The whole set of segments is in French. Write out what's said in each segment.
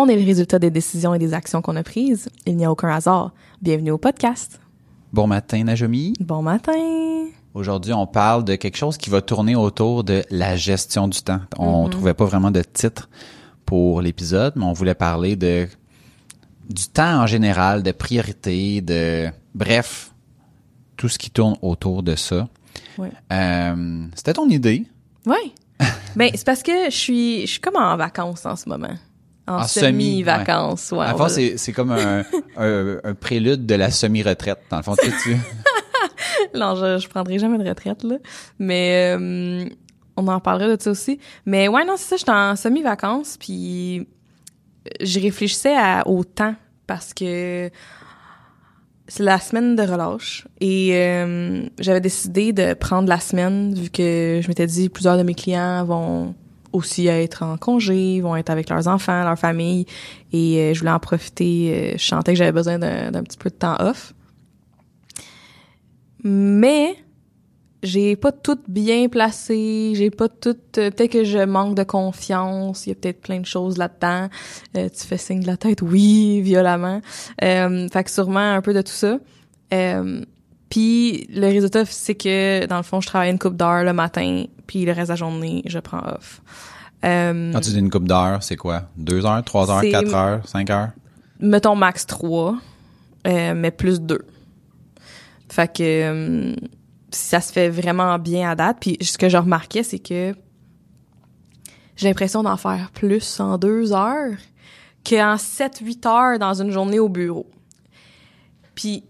On est le résultat des décisions et des actions qu'on a prises. Il n'y a aucun hasard. Bienvenue au podcast. Bon matin, Najomi. Bon matin. Aujourd'hui, on parle de quelque chose qui va tourner autour de la gestion du temps. On Mm-hmm. trouvait pas vraiment de titre pour l'épisode, mais on voulait parler de du temps en général, de priorités, de bref, tout ce qui tourne autour de ça. Ouais. Euh, C'était ton idée. Oui. ben, c'est parce que je suis, je suis comme en vacances en ce moment. En, En semi, semi-vacances, ouais. à on fond, va- c'est c'est comme un, un, un prélude de la semi-retraite. Dans le fond, tu tu- Non, je, je prendrai jamais de retraite, là. Mais euh, on en parlera de ça aussi. Mais ouais, non, c'est ça, j'étais en semi-vacances, puis je réfléchissais à, au temps, parce que c'est la semaine de relâche. Et euh, j'avais décidé de prendre la semaine, vu que je m'étais dit plusieurs de mes clients vont aussi être en congé, vont être avec leurs enfants, leur famille. Et euh, je voulais en profiter. euh, je sentais que j'avais besoin d'un petit peu de temps off. Mais j'ai pas tout bien placé, j'ai pas tout euh, peut-être que je manque de confiance, il y a peut-être plein de choses là-dedans. Euh, tu fais signe de la tête oui, violemment. Euh, fait que sûrement un peu de tout ça. Puis le résultat c'est que dans le fond, je travaille une coupe d'heures le matin, puis le reste de la journée, je prends off. Euh, quand tu dis une coupe d'heures, c'est quoi? Deux heures, trois heures, quatre heures, cinq heures? mettons max 3, euh, mais plus 2. Fait que euh, ça se fait vraiment bien à date. Puis ce que je remarquais, c'est que j'ai l'impression d'en faire plus en deux heures qu'en 7-8 heures dans une journée au bureau. Puis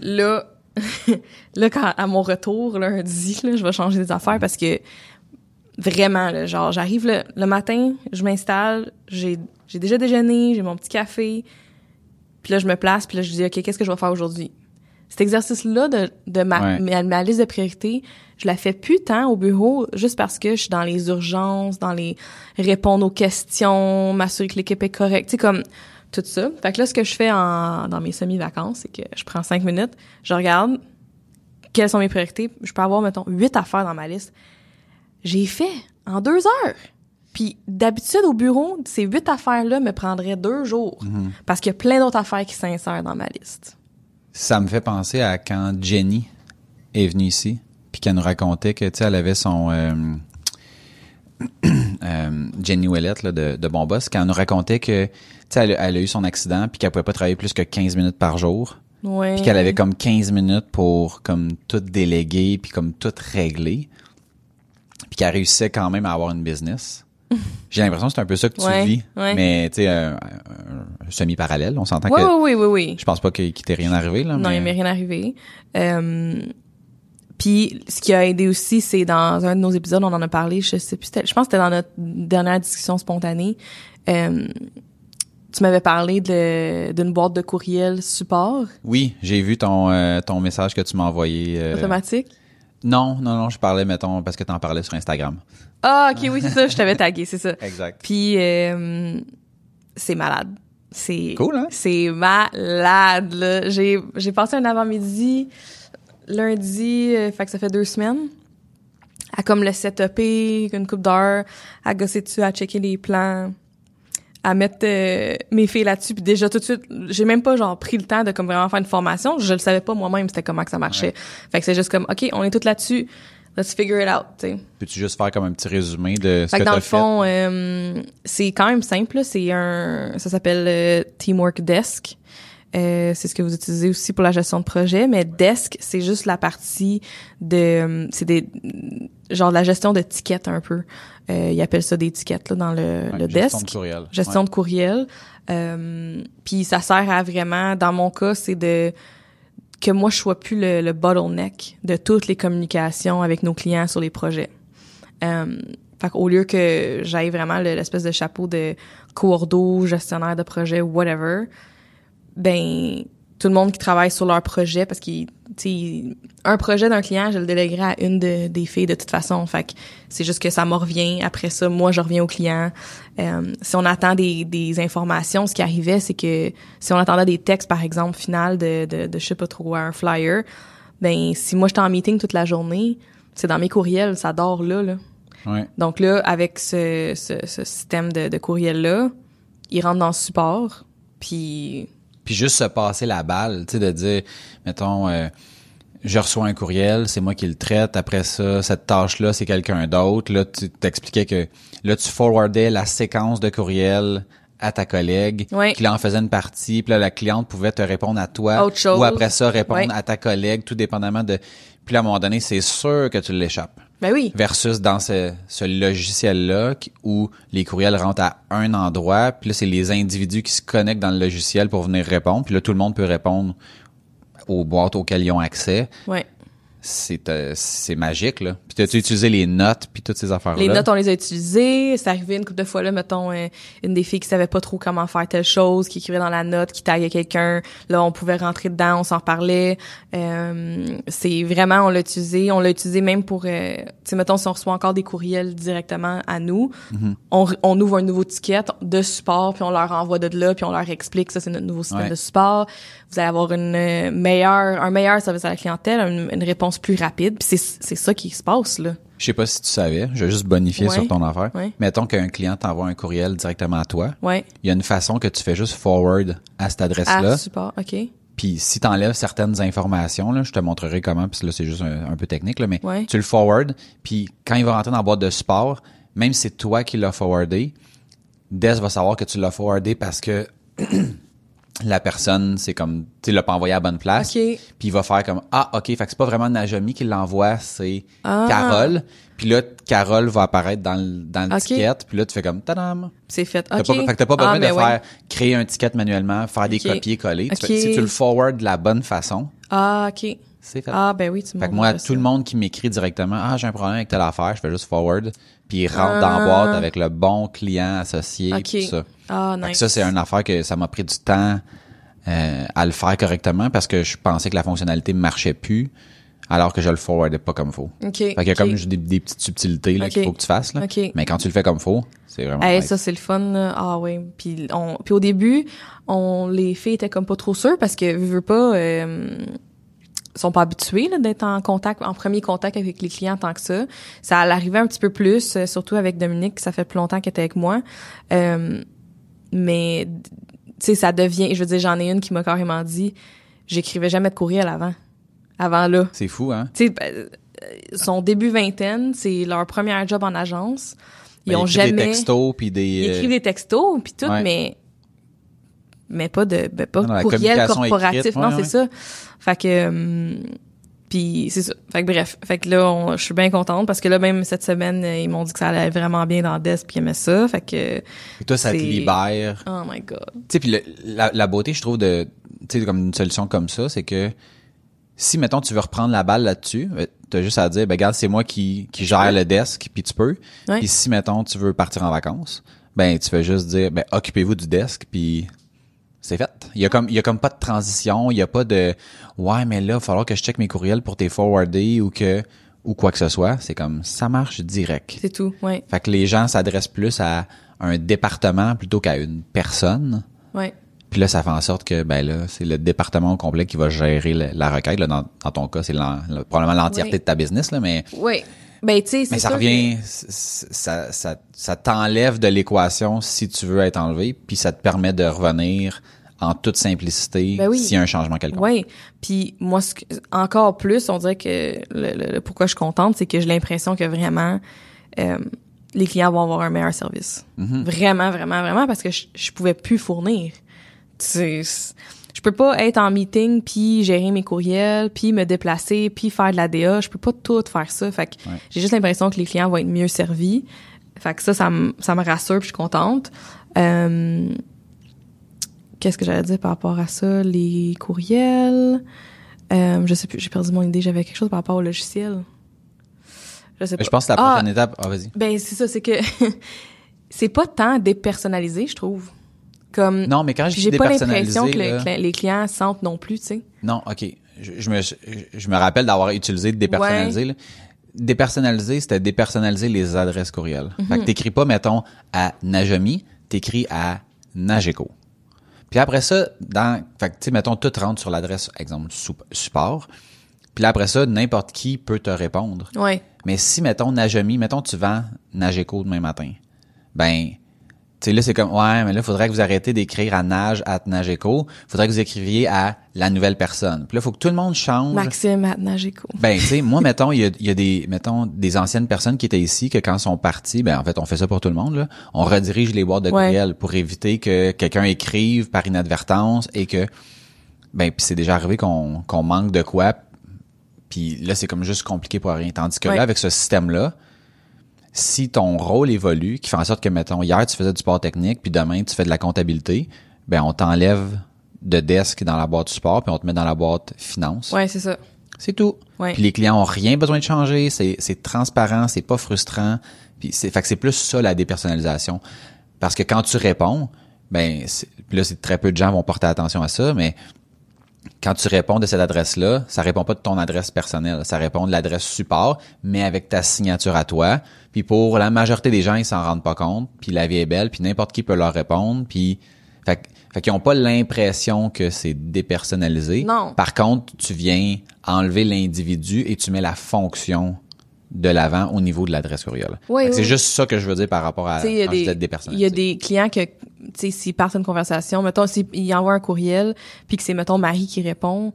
là, là quand, à mon retour lundi, là, je vais changer des affaires parce que vraiment, là, genre, j'arrive le, le matin, je m'installe, j'ai j'ai déjà déjeuné, j'ai mon petit café, puis là, je me place, puis là, je dis, OK, qu'est-ce que je vais faire aujourd'hui? Cet exercice-là de, de ma, Ouais. ma, ma liste de priorités, je la fais plus tant au bureau juste parce que je suis dans les urgences, dans les répondre aux questions, m'assurer que l'équipe est correcte, tu sais, comme tout ça. Fait que là, ce que je fais en, dans mes semi-vacances, c'est que je prends cinq minutes, je regarde quelles sont mes priorités. Je peux avoir, mettons, huit affaires dans ma liste. J'ai fait en deux heures. Puis d'habitude au bureau, ces huit affaires-là me prendraient deux jours parce qu'il y a plein d'autres affaires qui s'insèrent dans ma liste. Ça me fait penser à quand Jenny est venue ici, puis qu'elle nous racontait que, tu sais, elle avait son... euh, euh, Jenny Ouellette, là, de, de Bon Boss, quand elle nous racontait que, sais, elle, a- elle a eu son accident, puis qu'elle pouvait pas travailler plus que 15 minutes par jour, Ouais. puis qu'elle avait comme 15 minutes pour, comme, tout déléguer, puis comme, tout régler, puis qu'elle réussissait quand même à avoir une business. J'ai l'impression que c'est un peu ça que tu Ouais, vis, ouais. mais, tu sais, un, un- un semi-parallèle, on s'entend Oui, que... oui, oui, oui. Je pense pas qu'il t'est rien arrivé, là, Non, mais... il m'est rien arrivé. Euh, puis ce qui a aidé aussi, c'est dans un de nos épisodes, on en a parlé, je sais plus, je pense que c'était dans notre dernière discussion spontanée. Euh, tu m'avais parlé de d'une boîte de courriel support? Oui, j'ai vu ton euh, ton message que tu m'as envoyé. euh, automatique? non, non, non, je parlais, mettons, parce que t'en parlais sur Instagram. Ah, ok, oui, c'est ça, je t'avais tagué, c'est ça. Exact. Puis euh, c'est malade. C'est Cool, hein? C'est malade. là. J'ai j'ai passé un avant-midi lundi, euh, fait que ça fait deux semaines. À comme le setuper, une coupe d'heures, à gosser dessus, à checker les plans, à mettre euh, mes filles là-dessus. Puis déjà tout de suite, j'ai même pas genre pris le temps de comme vraiment faire une formation. Je le savais pas moi-même c'était comment que ça marchait. Fait que c'est juste comme ok, on est toutes là-dessus. Let's figure it out. tu sais. Peux-tu juste faire comme un petit résumé de ce Fait que que dans t'as le fond, euh, c'est quand même simple. là. C'est un, ça s'appelle euh, Teamwork Desk. Euh, c'est ce que vous utilisez aussi pour la gestion de projet, mais Desk, c'est juste la partie de, c'est des, genre la gestion de tickets un peu. Euh, ils appellent ça des tickets là dans le, Ouais, le gestion Desk. de courriel. Gestion Ouais. de courriel. Euh, puis ça sert à vraiment, dans mon cas, c'est de que moi je sois plus le, le bottleneck de toutes les communications avec nos clients sur les projets. Euh, fait qu'au lieu que j'aille vraiment le- l'espèce de chapeau de coordo, gestionnaire de projet, whatever, ben tout le monde qui travaille sur leur projet parce qu'il tu sais un projet d'un client je le déléguerai à une de- des filles de toute façon. Fait que c'est juste que ça me revient. Après ça moi je reviens au client. Euh, si on attend des, des informations ce qui arrivait c'est que si on attendait des textes par exemple final de de, de je sais pas trop un flyer ben si moi j'étais en meeting toute la journée c'est dans mes courriels ça dort là là. Ouais. donc là, avec ce, ce, ce système de, de courriel-là, il rentre dans le support, puis... Puis juste se passer la balle, tu sais, de dire, mettons, euh, je reçois un courriel, c'est moi qui le traite. Après ça, cette tâche-là, c'est quelqu'un d'autre. Là, tu t'expliquais que là, tu forwardais la séquence de courriel à ta collègue, Ouais. qui là en faisait une partie, puis là, la cliente pouvait te répondre à toi, Autre chose. ou après ça, répondre à ta collègue, tout dépendamment de... Puis là, à un moment donné, c'est sûr que tu l'échappes. Ben oui, Versus dans ce, ce logiciel-là où les courriels rentrent à un endroit, puis là, c'est les individus qui se connectent dans le logiciel pour venir répondre, puis là, tout le monde peut répondre aux boîtes auxquelles ils ont accès. ouais. C'est euh, c'est magique, là. Puis t'as-tu utilisé les notes, puis toutes ces affaires-là? Les notes, on les a utilisées. C'est arrivé une couple de fois, là, mettons, euh, une des filles qui savait pas trop comment faire telle chose, qui écrivait dans la note, qui taguait quelqu'un. Là, on pouvait rentrer dedans, on s'en reparlait. Euh, c'est vraiment, on l'a utilisé. On l'a utilisé même pour, euh, tu sais, mettons, si on reçoit encore des courriels directement à nous, Mm-hmm. on, on ouvre un nouveau ticket de support, puis on leur envoie de là, puis on leur explique, ça, c'est notre nouveau système Ouais. de support. Vous allez avoir une euh, meilleure, un meilleur service à la clientèle, une, une réponse plus rapide. Puis c'est, c'est ça qui se passe, là. Je sais pas si tu savais, je vais juste bonifier Ouais. sur ton affaire. Ouais. Mettons qu'un client t'envoie un courriel directement à toi. Ouais. Il y a une façon que tu fais juste forward à cette adresse-là. Ah, support, OK. Puis si tu enlèves certaines informations, là, je te montrerai comment, puis là c'est juste un, un peu technique, là, mais Ouais. tu le forward, puis quand il va rentrer dans la boîte de support, même si c'est toi qui l'as forwardé, Des va savoir que tu l'as forwardé parce que la personne, c'est comme, tu l'as pas envoyé à la bonne place. OK. Puis il va faire comme, ah, OK, fait que c'est pas vraiment Najami qui l'envoie, c'est Ah. Carole. Puis là, Carole va apparaître dans le, dans le ticket, puis là, tu fais comme, tadam! C'est fait. OK. pas, fait que t'as pas besoin Ah, de ben ouais. faire créer un ticket manuellement, faire des copier-coller. Si tu le forward de la bonne façon, Ah, OK. c'est fait. Ah, ben oui, tu fait que moi, tout le monde qui m'écrit directement, ah, j'ai un problème avec telle affaire, je fais juste forward, puis il rentre dans la Ah. boîte avec le bon client associé, puis tout ça. Ah, nice. ça, c'est une affaire que ça m'a pris du temps euh, à le faire correctement parce que je pensais que la fonctionnalité marchait plus alors que je le forwardais pas comme faut. OK. Fait qu'il y a OK. comme des, des petites subtilités là, qu'il faut que tu fasses. Là. OK. Mais quand tu le fais comme faut, c'est vraiment Hey, nice. ça c'est le fun ah oui puis on puis au début on les filles étaient comme pas trop sûres parce que veux, veux pas euh, sont pas habitués là, d'être en contact en premier contact avec les clients tant que ça ça arrivait un petit peu plus euh, surtout avec Dominique ça fait plus longtemps qu'elle était avec moi Euh, mais tu sais ça devient je veux dire j'en ai une qui m'a carrément dit j'écrivais jamais de courriel avant avant là C'est fou, hein? tu sais, ben, euh, son début vingtaine, c'est leur premier job en agence. Ils Ben, ont des jamais. textos puis des. Ils euh, écrivent des textos puis tout, ouais. mais mais pas de ben, pas Non, courriel corporatif. écrite, non, ouais, c'est ouais. ça. Fait que hum, puis c'est ça. Fait que bref, fait que là, je suis bien contente parce que là même cette semaine, euh, ils m'ont dit que ça allait vraiment bien dans Desk puis ils aimaient ça. Fait que et toi, ça te libère. oh my god. Tu sais, puis le- la, la beauté, je trouve, de, tu sais, comme une solution comme ça, c'est que si, mettons, tu veux reprendre la balle là-dessus, ben, t'as juste à dire, ben, regarde, c'est moi qui, qui gère le desk, puis tu peux. Puis si, mettons, tu veux partir en vacances, ben, tu fais juste dire, ben, occupez-vous du desk, puis c'est fait. Il y a comme, il y a comme pas de transition, il y a pas de, ouais, mais là, il va falloir que je check mes courriels pour tes forwarder ou que, ou quoi que ce soit. C'est comme, ça marche direct. C'est tout. Ouais. Fait que les gens s'adressent plus à un département plutôt qu'à une personne. Ouais. Puis là, ça fait en sorte que ben là, c'est le département au complet qui va gérer la requête. Là, dans, dans ton cas, c'est probablement l'entièreté de ta business, là, mais, Ouais. Ben tu sais, mais ça revient, ça, ça, ça t'enlève de l'équation si tu veux être enlevé, puis ça te permet de revenir en toute simplicité Ben oui. s'il y a un changement quelconque. Oui. Puis moi, ce que- encore plus, on dirait que le, le- le pourquoi je suis contente, c'est que j'ai l'impression que vraiment euh, les clients vont avoir un meilleur service. Mm-hmm. Vraiment, vraiment, vraiment, parce que je, je pouvais plus fournir. Tu sais, je peux pas être en meeting puis gérer mes courriels puis me déplacer puis faire de la DA. Je peux pas tout faire ça. Fait que Ouais. j'ai juste l'impression que les clients vont être mieux servis. Fait que ça, ça me, ça me rassure puis je suis contente. Euh, Qu'est-ce que j'allais dire par rapport à ça? Les courriels? Euh, je sais plus, j'ai perdu mon idée. J'avais quelque chose par rapport au logiciel. Je sais pas. Je pense que la Ah, prochaine étape, ah, vas-y. ben, c'est ça, c'est que c'est pas tant dépersonnalisé, je trouve. Comme, Non, mais quand je puis dis j'ai pas l'impression que le- là- que les clients sentent non plus, tu sais. Non, OK. Je, je me, je, me rappelle d'avoir utilisé dépersonnalisé. là. Dépersonnaliser, c'était dépersonnaliser les adresses courriels. Fait Mhm. que t'écris pas, mettons, à Najami, t'écris à Nageco. Puis après ça, dans, fait que, tu sais, mettons, tout rentre sur l'adresse, exemple, sup- support. Puis là, après ça, n'importe qui peut te répondre. Ouais. Mais si, mettons, Najami, mettons, tu vends Nageco demain matin, ben, sais, là, c'est comme, ouais, mais là, faudrait que vous arrêtez d'écrire à Nage, à Nageco. Faudrait que vous écriviez à la nouvelle personne. Puis là, faut que tout le monde change. Maxime at Nageco. Ben, tu sais, moi, mettons, il y a, il y a des, mettons, des anciennes personnes qui étaient ici, que quand sont partis, ben, en fait, on fait ça pour tout le monde, là. On redirige les boîtes de Ouais. courriel pour éviter que quelqu'un écrive par inadvertance et que, ben, puis c'est déjà arrivé qu'on, qu'on manque de quoi. Puis là, c'est comme juste compliqué pour rien. Tandis que Ouais. là, avec ce système-là, si ton rôle évolue, qui fait en sorte que, mettons, hier, tu faisais du sport technique, puis demain, tu fais de la comptabilité, ben, on t'enlève de desk dans la boîte support, puis on te met dans la boîte finance. Ouais, c'est ça. C'est tout. Ouais. Puis les clients ont rien besoin de changer, c'est c'est transparent, c'est pas frustrant. Puis c'est fait que c'est plus ça la dépersonnalisation. Parce que quand tu réponds, ben là c'est très peu de gens vont porter attention à ça, mais quand tu réponds de cette adresse-là, ça répond pas de ton adresse personnelle, ça répond de l'adresse support, mais avec ta signature à toi. Puis pour la majorité des gens, ils s'en rendent pas compte, puis la vie est belle, puis n'importe qui peut leur répondre, puis fait, fait qu'ils ont pas l'impression que c'est dépersonnalisé. Non. Par contre, tu viens enlever l'individu et tu mets la fonction de l'avant au niveau de l'adresse courriel. Oui. C'est juste ça que je veux dire par rapport à Tu sais, il y a quand je dis des, il y a des clients que, tu sais, s'ils partent une conversation, mettons, s'ils envoient un courriel, puis que c'est, mettons, Marie qui répond,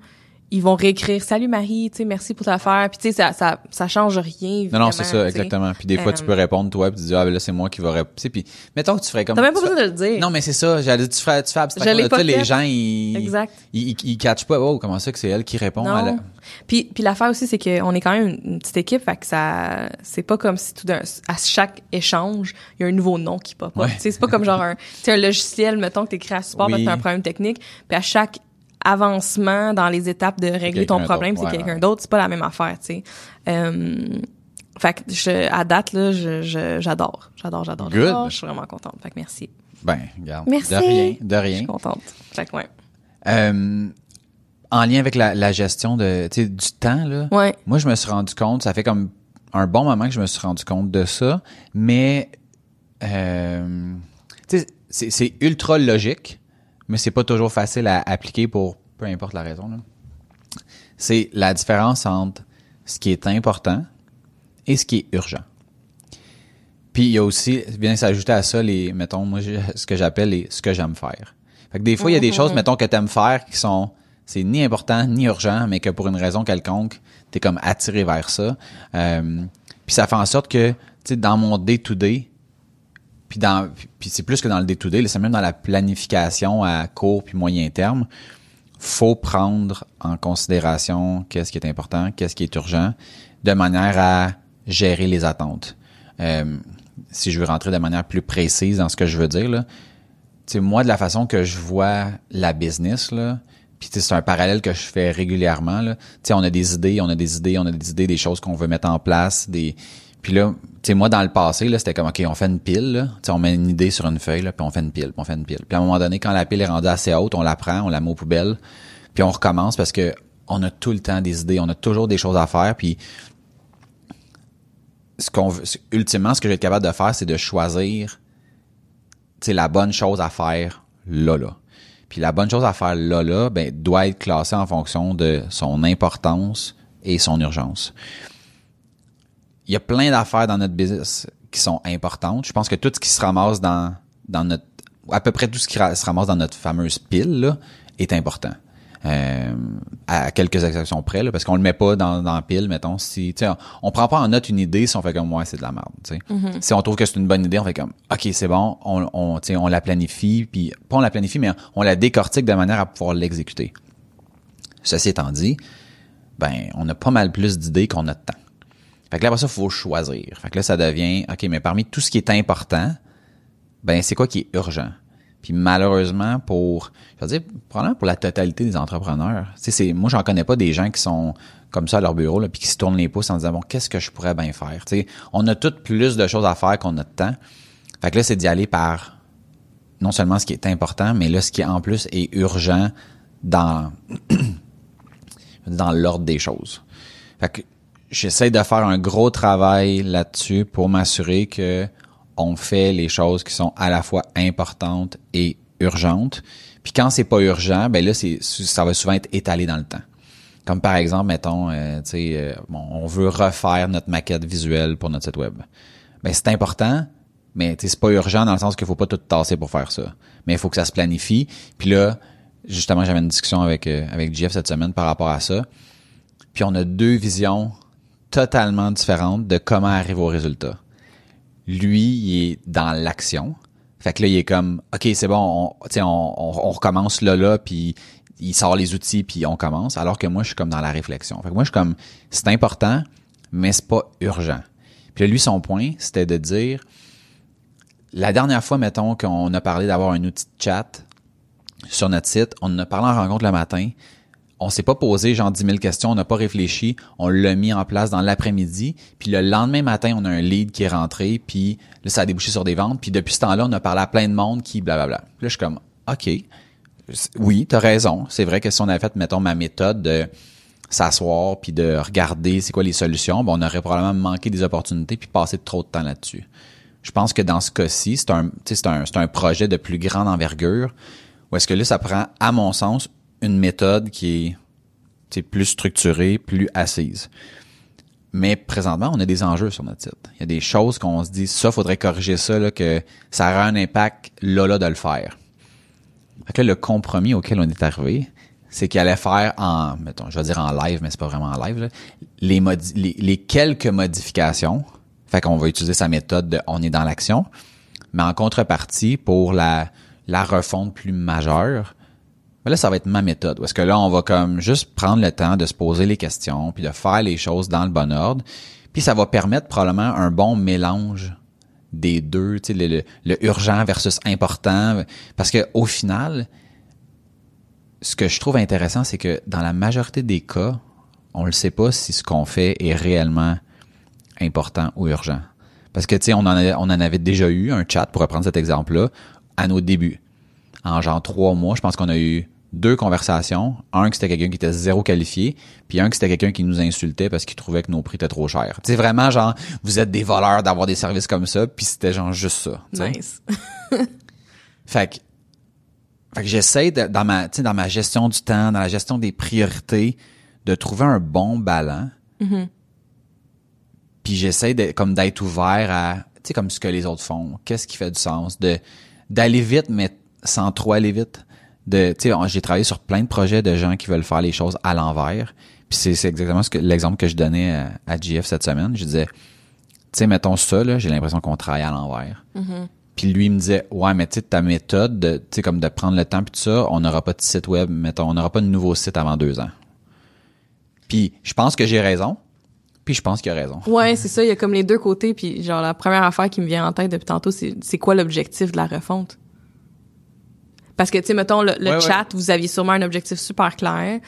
ils vont réécrire « Salut Marie, tu sais, merci pour l'affaire », puis tu sais, ça, ça, ça change rien, Non, non, c'est ça, exactement. Puis des fois, tu Euh, peux répondre, toi, puis tu dis, ah, ben là, c'est moi qui va répondre. Puis, mettons que tu ferais comme... T'as même pas besoin de le dire. Non, mais c'est ça. J'allais dire, tu fais, tu fais abstraction de pas. Les gens, ils, Exact. ils, ils, ils catchent pas. Oh, comment ça que c'est elle qui répond à la... Non. Puis, puis l'affaire aussi, c'est qu'on est quand même une, petite équipe, fait que ça, c'est pas comme si tout d'un, à chaque échange, il y a un nouveau nom qui pop. Ouais. Tu sais, c'est pas comme genre un, tu sais, un logiciel, mettons que t'écris à support Oui. parce que t'as un problème technique, puis à chaque avancement dans les étapes de régler ton problème, c'est Ouais, quelqu'un ouais. d'autre, c'est pas la même affaire, tu sais. Euh, fait que je, à date, là, je, je- j'adore. J'adore, j'adore, Good. j'adore. Je suis vraiment contente. Fait que merci. Ben, regarde. Merci. De rien, de Je rien. suis contente. Fait que ouais. Euh, en lien avec la, la gestion de, tu sais, du temps, là. Ouais. Moi, je me suis rendu compte, ça fait comme un bon moment que je me suis rendu compte de ça, mais euh, tu sais, c'est, c'est ultra logique, mais c'est pas toujours facile à appliquer pour peu importe la raison. C'est la différence entre ce qui est important et ce qui est urgent. Puis il y a aussi, bien s'ajouter à ça, les, mettons, moi, ce que j'appelle les, ce que j'aime faire. Fait que des fois, il y a des choses, mettons, que t'aimes faire qui sont, c'est ni important, ni urgent, mais que pour une raison quelconque, t'es comme attiré vers ça. Euh, puis ça fait en sorte que, tu sais, dans mon day-to-day, puis dans, puis c'est plus que dans le day-to-day, c'est même dans la planification à court puis moyen terme, faut prendre en considération qu'est-ce qui est important, qu'est-ce qui est urgent, de manière à gérer les attentes. Euh, si je veux rentrer de manière plus précise dans ce que je veux dire, là, moi, de la façon que je vois la business, là, puis c'est un parallèle que je fais régulièrement, là. On a des idées, on a des idées, on a des idées, des choses qu'on veut mettre en place, des... Puis là, tu sais, moi, dans le passé, là, c'était comme, OK, on fait une pile, là. Tu sais, on met une idée sur une feuille, là, puis on fait une pile, puis on fait une pile. Puis à un moment donné, quand la pile est rendue assez haute, on la prend, on la met aux poubelles, puis on recommence parce que on a tout le temps des idées, on a toujours des choses à faire, puis ce qu'on veut, ultimement, ce que je vais être capable de faire, c'est de choisir c'est la bonne chose à faire là là. Puis la bonne chose à faire là là, ben doit être classée en fonction de son importance et son urgence. Il y a plein d'affaires dans notre business qui sont importantes. Je pense que tout ce qui se ramasse dans dans notre à peu près tout ce qui se ramasse dans notre fameuse pile là est important. Euh, à quelques exceptions près, là, parce qu'on le met pas dans, dans la pile, mettons. Si, tu sais, on, on prend pas en note une idée si on fait comme moi, c'est de la merde. sais. Si on trouve que c'est une bonne idée, on fait comme OK, c'est bon, on, on, tu sais, on la planifie, puis pas on la planifie, mais on la décortique de manière à pouvoir l'exécuter. Ceci étant dit, ben, on a pas mal plus d'idées qu'on a de temps. Fait que là, après ça, faut choisir. Fait que là, ça devient, OK, mais parmi tout ce qui est important, ben, c'est quoi qui est urgent? Puis malheureusement, pour, je veux dire, probablement pour la totalité des entrepreneurs, tu sais, moi, j'en connais pas des gens qui sont comme ça à leur bureau, là, puis qui se tournent les pouces en disant, bon, qu'est-ce que je pourrais bien faire? Tu sais, on a toutes plus de choses à faire qu'on a de temps. Fait que là, c'est d'y aller par non seulement ce qui est important, mais là, ce qui en plus est urgent dans, dans l'ordre des choses. Fait que j'essaie de faire un gros travail là-dessus pour m'assurer que on fait les choses qui sont à la fois importantes et urgentes. Puis quand c'est pas urgent, ben là c'est ça va souvent être étalé dans le temps. Comme par exemple, mettons, euh, tu sais, euh, bon, on veut refaire notre maquette visuelle pour notre site web. Ben c'est important, mais c'est pas urgent dans le sens qu'il faut pas tout tasser pour faire ça. Mais il faut que ça se planifie. Puis là, justement, j'avais une discussion avec euh, avec Jeff cette semaine par rapport à ça. Puis on a deux visions totalement différentes de comment arriver au résultat. Lui, il est dans l'action. Fait que là, il est comme, OK, c'est bon, on, on, on, on recommence là, là, puis il sort les outils, puis on commence. Alors que moi, je suis comme dans la réflexion. Fait que moi, je suis comme, c'est important, mais c'est pas urgent. Puis là, lui, son point, c'était de dire, la dernière fois, mettons, qu'on a parlé d'avoir un outil de chat sur notre site, on en a parlé en rencontre le matin, on s'est pas posé genre 10 000 questions, on n'a pas réfléchi, on l'a mis en place dans l'après-midi, puis le lendemain matin, on a un lead qui est rentré, puis là, ça a débouché sur des ventes, puis depuis ce temps-là, on a parlé à plein de monde qui blablabla. Là, je suis comme, OK, oui, t'as raison. C'est vrai que si on avait fait, mettons, ma méthode de s'asseoir puis de regarder c'est quoi les solutions, ben, on aurait probablement manqué des opportunités puis passé trop de temps là-dessus. Je pense que dans ce cas-ci, c'est un, un, un projet de plus grande envergure, où est-ce que là, ça prend, à mon sens, une méthode qui est plus structurée, plus assise. Mais présentement, on a des enjeux sur notre site. Il y a des choses qu'on se dit, ça, faudrait corriger ça, là, que ça aura un impact là, là, de le faire. Fait que là, le compromis auquel on est arrivé, c'est qu'il allait faire en, mettons, je vais dire en live, mais c'est pas vraiment en live, là, les, les, les quelques modifications. Fait qu'on va utiliser sa méthode de on est dans l'action. Mais en contrepartie, pour la, la refonte plus majeure, là, ça va être ma méthode. Parce que là, on va comme juste prendre le temps de se poser les questions, puis de faire les choses dans le bon ordre. Puis ça va permettre probablement un bon mélange des deux, tu sais, le, urgent versus important. Parce que au final, ce que je trouve intéressant, c'est que dans la majorité des cas, on ne sait pas si ce qu'on fait est réellement important ou urgent. Parce que, tu sais, on, on en avait déjà eu un chat, pour reprendre cet exemple-là, à nos débuts. En genre trois mois, je pense qu'on a eu deux conversations. Un que c'était quelqu'un qui était zéro qualifié, puis un que c'était quelqu'un qui nous insultait parce qu'il trouvait que nos prix étaient trop chers. C'est vraiment genre vous êtes des voleurs d'avoir des services comme ça, puis c'était genre juste ça. t'sais. Nice. Fait que, fait que j'essaie dans ma dans ma gestion du temps, dans la gestion des priorités, de trouver un bon ballon. Puis j'essaie de comme d'être ouvert à tu sais comme ce que les autres font. Qu'est-ce qui fait du sens de d'aller vite mais sans trop aller vite? De tu sais j'ai travaillé sur plein de projets de gens qui veulent faire les choses à l'envers. Puis c'est exactement ce que l'exemple que je donnais à, à GF cette semaine. Je disais tu sais mettons ça là, j'ai l'impression qu'on travaille à l'envers. Puis lui il me disait ouais mais tu sais ta méthode de tu sais comme de prendre le temps puis tout ça, on n'aura pas de site web, mettons, on n'aura pas de nouveau site avant deux ans. Puis je pense que j'ai raison. Puis je pense qu'il a raison. Ouais, c'est ça. Il y a comme les deux côtés. Puis genre la première affaire qui me vient en tête depuis tantôt, c'est quoi l'objectif de la refonte? Parce que tu sais, mettons le, le Ouais, ouais. chat, vous aviez sûrement un objectif super clair.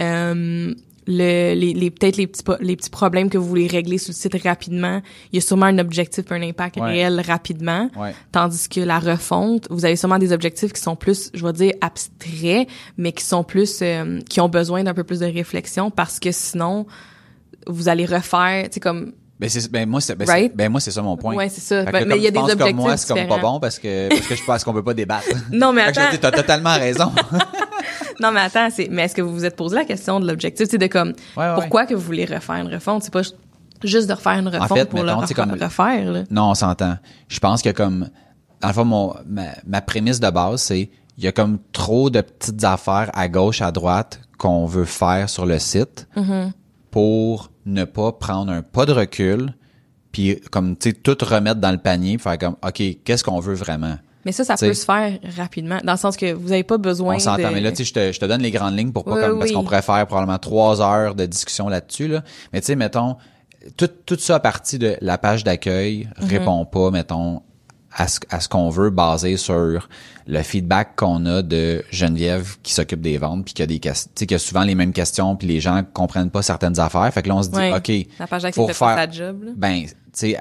Euh, le, les, les peut-être les petits les petits problèmes que vous voulez régler sur le site rapidement, il y a sûrement un objectif, un impact Ouais. réel rapidement. Ouais. Tandis que la refonte, vous avez sûrement des objectifs qui sont plus, je vais dire, abstraits, mais qui sont plus, euh, qui ont besoin d'un peu plus de réflexion parce que sinon, vous allez refaire, tu sais, comme, Ben, c'est, ben moi c'est ben, Right? c'est- ben moi c'est ça mon point. Ouais, c'est ça. Que Ben, mais comme il y a tu des penses comme objectifs moi, c'est comme pas bon parce que parce que je pense qu'on peut pas débattre. Non, mais attends. dis, t'as totalement raison. Non, mais attends, c'est, mais est-ce que vous vous êtes posé la question de l'objectif, c'est de comme, ouais. pourquoi que vous voulez refaire une refonte? C'est pas ju- juste de refaire une refonte fait, pour mettons, le tu comme- refaire, là. non, on s'entend. Je pense que comme dans le fond mon ma, ma prémisse de base c'est il y a comme trop de petites affaires à gauche, à droite qu'on veut faire sur le site pour ne pas prendre un pas de recul puis comme tu sais tout remettre dans le panier, faire comme OK, qu'est-ce qu'on veut vraiment? Mais ça, ça T'sais- peut se faire rapidement, dans le sens que vous avez pas besoin On s'entend, de... mais là, tu sais, je te, je te donne les grandes lignes pour pas Oui, comme, parce qu'on pourrait faire probablement trois heures de discussion là-dessus, là. Mais tu sais, mettons, tout, tout ça à partir de la page d'accueil Mhm. répond pas, mettons, à ce, à ce qu'on veut basé sur le feedback qu'on a de Geneviève qui s'occupe des ventes puis qui a des questions, tu sais, qui a souvent les mêmes questions puis les gens comprennent pas certaines affaires. Fait que là, on se dit. OK. La page d'accueil pour faire- sa job, là. Ben, tu sais,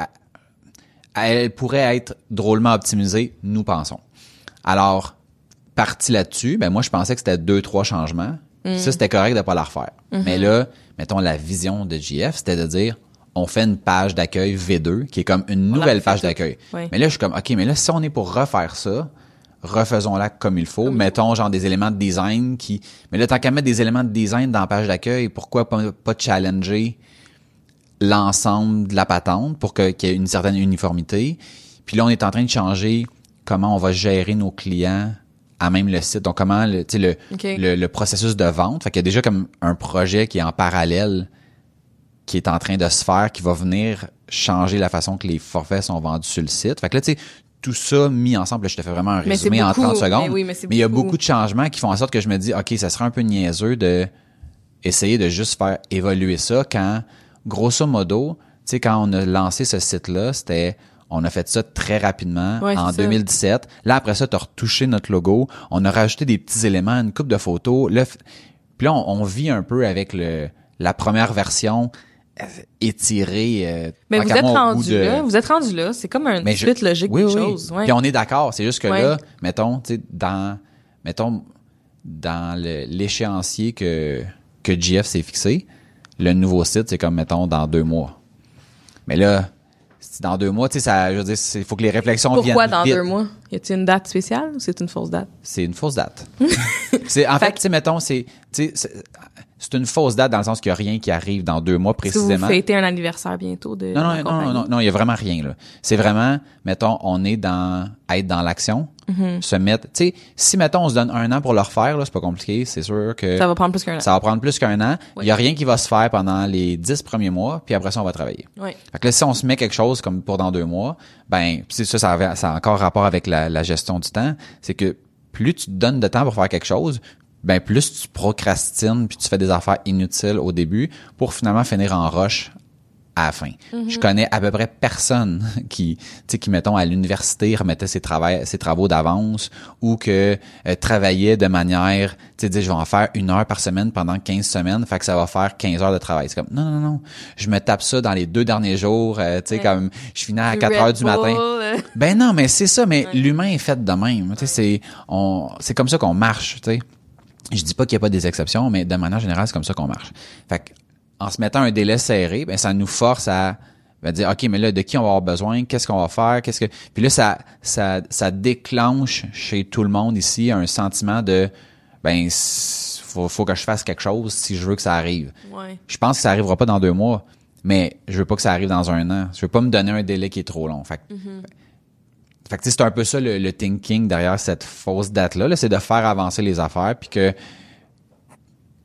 elle- pourrait être drôlement optimisée, nous pensons. Alors, parti là-dessus, ben moi je pensais que c'était deux trois changements. Mm. Ça c'était correct de pas la refaire. Mm-hmm. Mais là, mettons la vision de JF, c'était de dire on fait une page d'accueil V2 qui est comme une nouvelle page d'accueil. Oui. Mais là je suis comme OK, mais là si on est pour refaire ça, refaisons-la comme il faut, mettons genre des éléments de design qui mais là tant qu'à mettre des éléments de design dans la page d'accueil, pourquoi pas, pas challenger l'ensemble de la patente pour qu'il y ait une certaine uniformité? Puis là, on est en train de changer comment on va gérer nos clients à même le site. Donc, comment le, tu sais, le, le, le processus de vente. Fait qu'il y a déjà comme un projet qui est en parallèle qui est en train de se faire, qui va venir changer la façon que les forfaits sont vendus sur le site. Fait que là, tu sais, tout ça mis ensemble, là, je te fais vraiment un résumé en beaucoup, 30 secondes. mais oui, mais c'est il y a beaucoup. de changements qui font en sorte que je me dis, OK, ça serait un peu niaiseux de essayer de juste faire évoluer ça quand, grosso modo, tu sais, quand on a lancé ce site-là, c'était, on a fait ça très rapidement Ouais, en c'est ça. 2017. Là, après ça, tu as retouché notre logo. On a rajouté des petits éléments, une coupe de photos. Là, puis là, on, on vit un peu avec le, la première version euh, étirée. euh, Mais vous êtes rendu de- là, vous êtes rendu là, c'est comme un mais je- suite logique oui, des oui. choses. Ouais. Puis on est d'accord. C'est juste que Ouais. là, mettons, tu sais, dans, mettons, dans l'échéancier que, que GF s'est fixé, le nouveau site, c'est comme, mettons, dans deux mois. Mais là, dans deux mois, tu sais, ça, je veux dire, il faut que les réflexions Pourquoi viennent dans vite. deux mois? Y a-t-il une date spéciale ou c'est une fausse date? C'est une fausse date. c'est, en Fait tu sais, mettons, c'est, tu sais, c'est une fausse date dans le sens qu'il n'y a rien qui arrive dans deux mois Est-ce que vous précisément. fêtez un anniversaire bientôt de Non, non, la non, non, non, il y a vraiment rien, là. C'est vraiment, mettons, on est dans, être dans l'action, Mm-hmm. se mettre, tu sais, si, mettons, on se donne un an pour le refaire, là, c'est pas compliqué, c'est sûr que Ça va prendre plus qu'un an. ça va prendre plus qu'un an. Il Oui. y a rien qui va se faire pendant les dix premiers mois, puis après ça, on va travailler. Oui. Fait que là, si on se met quelque chose comme pour dans deux mois, ben, ça, ça, avait- ça a encore rapport avec la, la gestion du temps, c'est que plus tu te donnes de temps pour faire quelque chose, ben, plus tu procrastines, puis tu fais des affaires inutiles au début pour finalement finir en roche à la fin. Je connais à peu près personne qui, tu sais, qui mettons à l'université remettait ses travaux, ses travaux d'avance ou que euh, travaillait de manière, tu sais, je vais en faire une heure par semaine pendant 15 semaines, fait que ça va faire 15 heures de travail. C'est comme non non non, je me tape ça dans les deux derniers jours, euh, tu sais Ouais. comme je finis à Du 4 Red heures du matin. Bull, euh, Ben non, mais c'est ça, mais l'humain est fait de même. Tu sais, c'est on, c'est comme ça qu'on marche. Tu sais, je dis pas qu'il y a pas des exceptions, mais de manière générale, c'est comme ça qu'on marche. Fait que, en se mettant un délai serré, ben ça nous force à ben, dire ok, mais là de qui on va avoir besoin, qu'est-ce qu'on va faire, qu'est-ce que puis là ça ça ça déclenche chez tout le monde ici un sentiment de ben faut faut que je fasse quelque chose si je veux que ça arrive. ouais. Je pense que ça arrivera pas dans deux mois, mais je veux pas que ça arrive dans un an. Je veux pas me donner un délai qui est trop long. Fait, que- fait que tu sais, c'est un peu ça le, le thinking derrière cette fausse date-là. -là, c'est de faire avancer les affaires puis que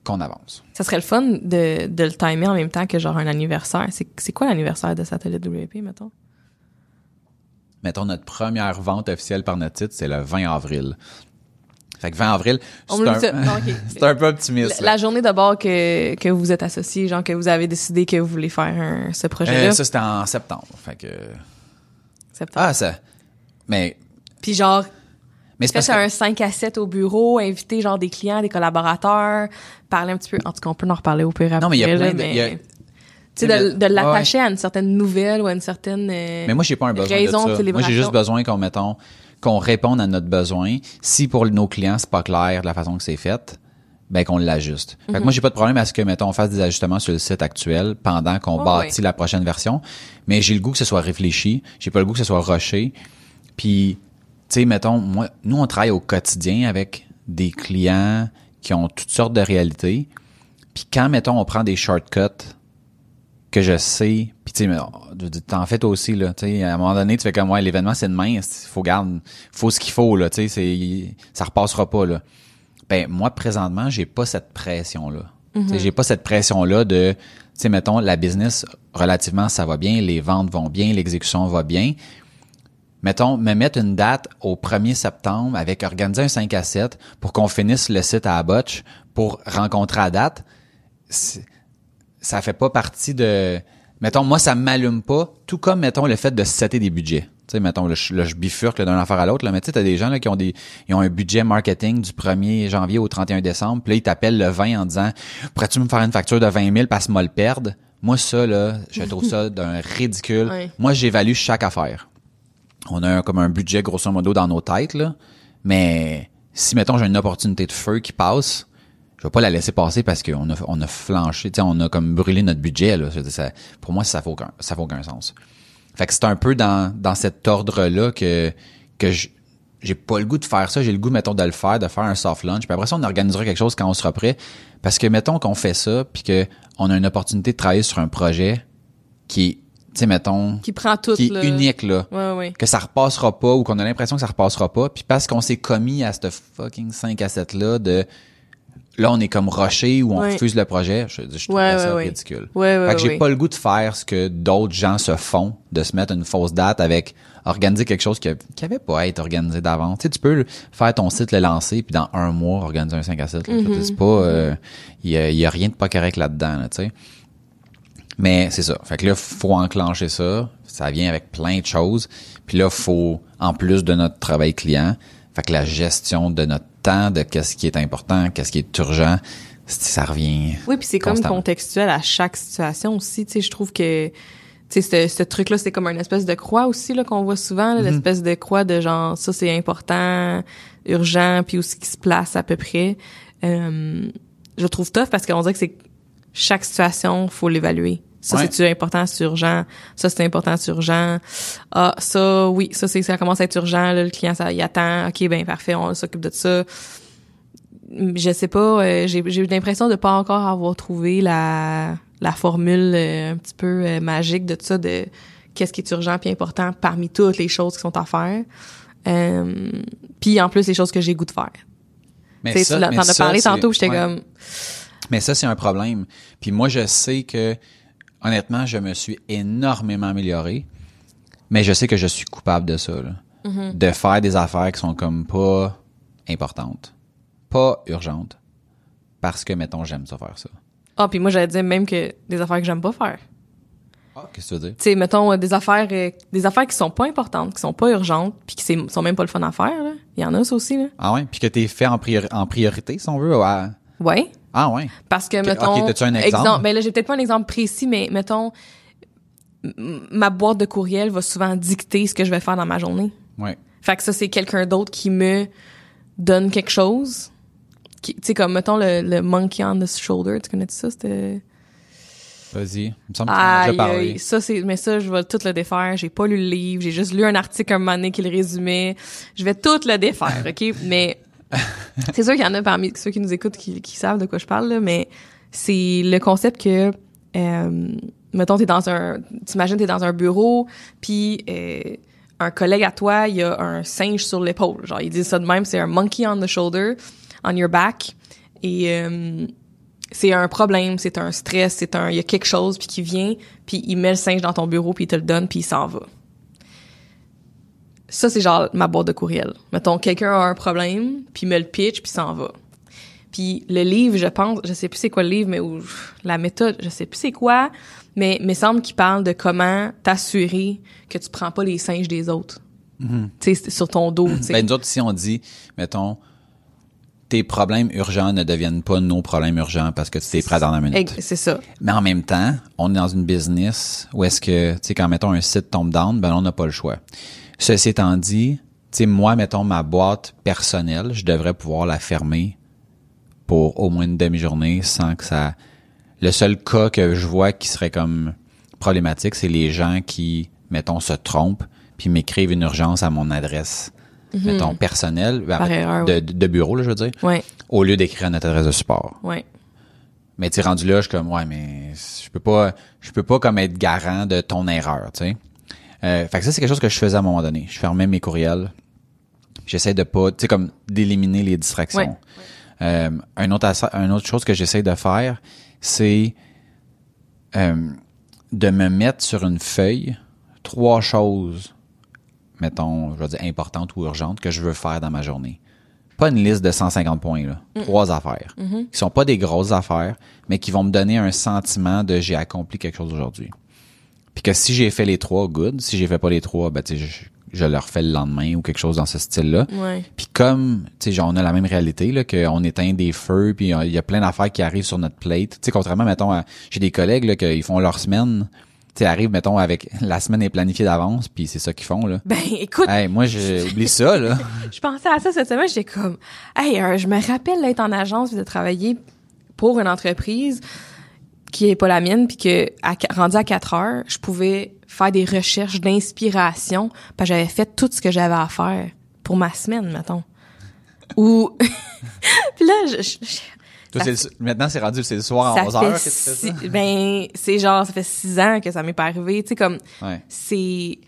qu'on avance. Ça serait le fun de, de le timer en même temps que genre un anniversaire. C'est quoi l'anniversaire de Satellite WP, mettons? Mettons, notre première vente officielle par notre site, c'est le 20 avril. Fait que 20 avril, c'est un, le dit- non, ok. c'est un peu optimiste. La, la journée d'abord que, que vous êtes associés, genre que vous avez décidé que vous voulez faire un- ce projet-là. Euh, ça, c'était en septembre. Fait que... septembre. Ah, ça... Mais... Puis genre, Mais c'est que... un 5 à 7 au bureau, inviter genre des clients, des collaborateurs, parler un petit peu. En tout cas, on peut en reparler au pire après. Non, mais il y a plein de- il y a- Tu sais, de, de Ouais, l'attacher à une certaine nouvelle ou à une certaine euh, Mais moi, j'ai pas un besoin raison de ça. Moi, j'ai juste besoin qu'on mettons qu'on réponde à notre besoin. Si pour nos clients c'est pas clair de la façon que c'est fait, ben qu'on l'ajuste. Fait Mhm. que moi, j'ai pas de problème à ce que mettons on fasse des ajustements sur le site actuel pendant qu'on Oh, bâtit la prochaine version. Mais j'ai le goût que ce soit réfléchi. J'ai pas le goût que ce soit rushé. Puis, tu sais, mettons, moi, nous on travaille au quotidien avec des clients qui ont toutes sortes de réalités. Puis quand mettons on prend des shortcuts que je sais, puis tu sais, oh, t'en fais toi aussi là, tu sais, à un moment donné, tu fais comme ouais, l'événement c'est demain, il faut garder, faut ce qu'il faut là, tu sais, ça repassera pas là. Ben moi présentement, j'ai pas cette pression là. Tu sais, J'ai pas cette pression là de, tu sais, mettons la business relativement ça va bien, les ventes vont bien, l'exécution va bien. Mettons, me mettre une date au 1er septembre avec organiser un 5 à 7 pour qu'on finisse le site à Botch pour rencontrer à date, ça fait pas partie de mettons moi ça m'allume pas tout comme mettons le fait de setter des budgets. Tu sais mettons là, je, là, je bifurque là, d'une affaire à l'autre là mais tu sais t'as des gens là qui ont des ils ont un budget marketing du 1er janvier au 31 décembre puis là ils t'appellent le 20 en disant pourrais-tu me faire une facture de 20 000 parce que moi le perdre? Moi ça là je trouve ça d'un ridicule. Ouais. moi j'évalue chaque affaire on a un- comme un budget grosso modo dans nos têtes là mais si mettons j'ai une opportunité de feu qui passe je vais pas la laisser passer parce qu'on a on a flanché, on a comme brûlé notre budget là. Ça- pour moi, ça fait aucun ça fait aucun sens. Fait que c'est un peu dans dans cet ordre là que que je- j'ai pas le goût de faire ça, j'ai le goût mettons de le faire, de faire un soft lunch. Puis après ça, on organisera quelque chose quand on sera prêt parce que mettons qu'on fait ça puis que on a une opportunité de travailler sur un projet qui est, tu sais mettons Qui prend tout, qui est unique là. Ouais, ouais. que ça repassera pas ou qu'on a l'impression que ça repassera pas puis parce qu'on s'est commis à cette fucking 5 à 7 là de là on est comme roché ou on Ouais. refuse le projet je, je trouve ça ridicule. Ouais, ouais, fait que j'ai pas le goût de faire ce que d'autres gens se font de se mettre une fausse date avec organiser quelque chose qui, qui avait pas à être organisé d'avance. Tu sais tu peux faire ton site le lancer puis dans un mois organiser un 5 à 7 là. C'est pas euh, il y, a, y a rien de pas correct là-dedans là, tu sais mais c'est ça. Fait que là, faut enclencher ça. Ça vient avec plein de choses. Puis là, faut, en plus de notre travail client, fait que la gestion de notre temps, de qu'est-ce qui est important, qu'est-ce qui est urgent, ça revient. Oui, puis c'est comme contextuel à chaque situation aussi. Tu sais, je trouve que tu sais, ce, ce truc-là, c'est comme une espèce de croix aussi là qu'on voit souvent, Mm-hmm. l'espèce de croix de genre ça c'est important, urgent, puis aussi qui se place à peu près. Euh, je le trouve tough parce qu'on dirait que c'est chaque situation faut l'évaluer. Ça Ouais. c'est important, c'est urgent. Ça c'est important, c'est urgent. Ah ça oui, ça c'est ça commence à être urgent. Là, le client ça il attend. Ok ben parfait, on s'occupe de ça je sais pas, euh, j'ai j'ai eu l'impression de pas encore avoir trouvé la la formule euh, un petit peu euh, magique de ça de qu'est-ce qui est urgent puis important parmi toutes les choses qui sont à faire. Euh, puis en plus les choses que j'ai goût de faire. Mais Tu sais, ça- tu mais as ça, parlé tantôt, j'étais ouais. comme Mais ça, c'est un problème. Puis moi, je sais que, honnêtement, je me suis énormément amélioré. Mais je sais que je suis coupable de ça, là. Mm-hmm. De faire des affaires qui sont comme pas importantes. Pas urgentes. Parce que, mettons, j'aime ça faire ça. ah puis moi j'allais dire même que des affaires que j'aime pas faire. Ah, qu'est-ce que tu veux dire? Tu sais mettons euh, des affaires euh, des affaires qui sont pas importantes, qui sont pas urgentes puis qui sont même pas le fun à faire là. Il y en a ça aussi là. Ah ouais? Puis que t'es fait en, priori- en priorité, si on veut. à- Ouais. Ah ouais? Parce que, mettons. ok, t'as-tu un exemple? ben là, j'ai peut-être pas un exemple précis, mais mettons, ma boîte de courriel va souvent dicter ce que je vais faire dans ma journée. Ouais. Fait que ça, c'est quelqu'un d'autre qui me donne quelque chose. Tu sais, comme, mettons, le, le monkey on the shoulder. Tu connais ça? C'était. Vas-y. Il me semble que tu en as déjà parlé. ça, c'est, mais ça, je vais tout le défaire. J'ai pas lu le livre. J'ai juste lu un article un moment donné qui le résumait. Je vais tout le défaire, OK? Mais c'est sûr qu'il y en a parmi ceux qui nous écoutent qui, savent de quoi je parle, là, mais c'est le concept que, euh, mettons, t'es dans un, t'imagines t'es dans un bureau, puis euh, un collègue à toi, il y a un singe sur l'épaule. Genre, ils disent ça de même, c'est un monkey on the shoulder, on your back. Et euh, c'est un problème, c'est un stress, c'est un, il y a quelque chose puis qui vient, puis il met le singe dans ton bureau puis il te le donne puis il s'en va. Ça c'est genre ma boîte de courriel. Mettons quelqu'un a un problème puis me le pitch puis s'en va. Puis le livre, je pense, je sais plus c'est quoi le livre, mais ou, la méthode, je sais plus c'est quoi, mais il me semble qu'il parle de comment t'assurer que tu prends pas les singes des autres. Tu sais, sur ton dos, tu sais. Ben, nous autres, ici, on dit, mettons, tes problèmes urgents ne deviennent pas nos problèmes urgents parce que tu t'es prêt dans la minute. C'est ça. Mais en même temps, on est dans une business où est-ce que, tu sais, quand, mettons, un site tombe down, ben, on n'a pas le choix. Ceci étant dit, tu moi, mettons, ma boîte personnelle, je devrais pouvoir la fermer pour au moins une demi-journée sans que ça... Le seul cas que je vois qui serait comme problématique, c'est les gens qui, mettons, se trompent puis m'écrivent une urgence à mon adresse, mettons, personnelle, ben, Par erreur, de, bureau, là, je veux dire, Ouais, au lieu d'écrire à notre adresse de support. ouais. Mais tu rendu là, je suis comme, ouais, mais je peux pas, je peux pas comme être garant de ton erreur, tu sais. Euh, fait que ça, c'est quelque chose que je faisais à un moment donné. Je fermais mes courriels. J'essaie de pas, tu sais, comme d'éliminer les distractions. Ouais. Euh, un autre, assa- un autre chose que j'essaie de faire, c'est euh, de me mettre sur une feuille trois choses, mettons, je vais dire importantes ou urgentes, que je veux faire dans ma journée. Pas une liste de 150 points, là. Trois affaires. Qui sont pas des grosses affaires, mais qui vont me donner un sentiment de j'ai accompli quelque chose aujourd'hui. Puis que si j'ai fait les trois, good. Si j'ai fait pas les trois, ben, tu sais, je, je le refais le lendemain ou quelque chose dans ce style-là. Ouais. Puis comme, tu sais, genre, on a la même réalité, là, qu'on éteint des feux, puis euh, il y a plein d'affaires qui arrivent sur notre plate. Tu sais, contrairement, mettons, à, j'ai des collègues, là, qu'ils font leur semaine, tu sais, arrivent, mettons, avec, la semaine est planifiée d'avance, puis c'est ça qu'ils font, là. Ben, écoute, Hey, moi, j'ai oublié ça, là. je pensais à ça cette semaine, j'étais comme, hey, euh, je me rappelle d'être en agence, de travailler pour une entreprise qui est pas la mienne, puis que à, rendu à 4 heures, je pouvais faire des recherches d'inspiration, parce que j'avais fait tout ce que j'avais à faire pour ma semaine, mettons. Ou puis là, je, je- je- Toi, le- maintenant, c'est rendu, c'est le soir à 11 fait heures que tu fais ça? six- ben c'est genre ça fait six ans que ça m'est pas arrivé, tu sais comme Ouais. c'est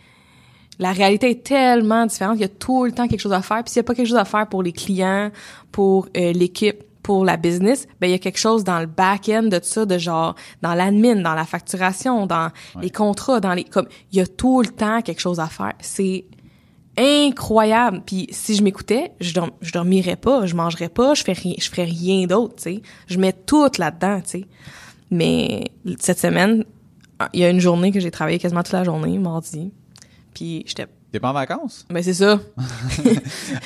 la réalité est tellement différente. Il y a tout le temps quelque chose à faire. Puis s'il y a pas quelque chose à faire pour les clients, pour euh, l'équipe, pour la business, ben il y a quelque chose dans le back-end de ça, de genre dans l'admin, dans la facturation, dans les contrats, dans les comme il y a tout le temps quelque chose à faire. C'est incroyable. Puis si je m'écoutais, je dorm, je dormirais pas, je mangerais pas, je ferais rien, je ferais rien d'autre, tu sais. Je mets tout là-dedans, tu sais. Mais cette semaine, il y a une journée que j'ai travaillé quasiment toute la journée, mardi. Puis j'étais T'es pas en vacances? ben c'est ça.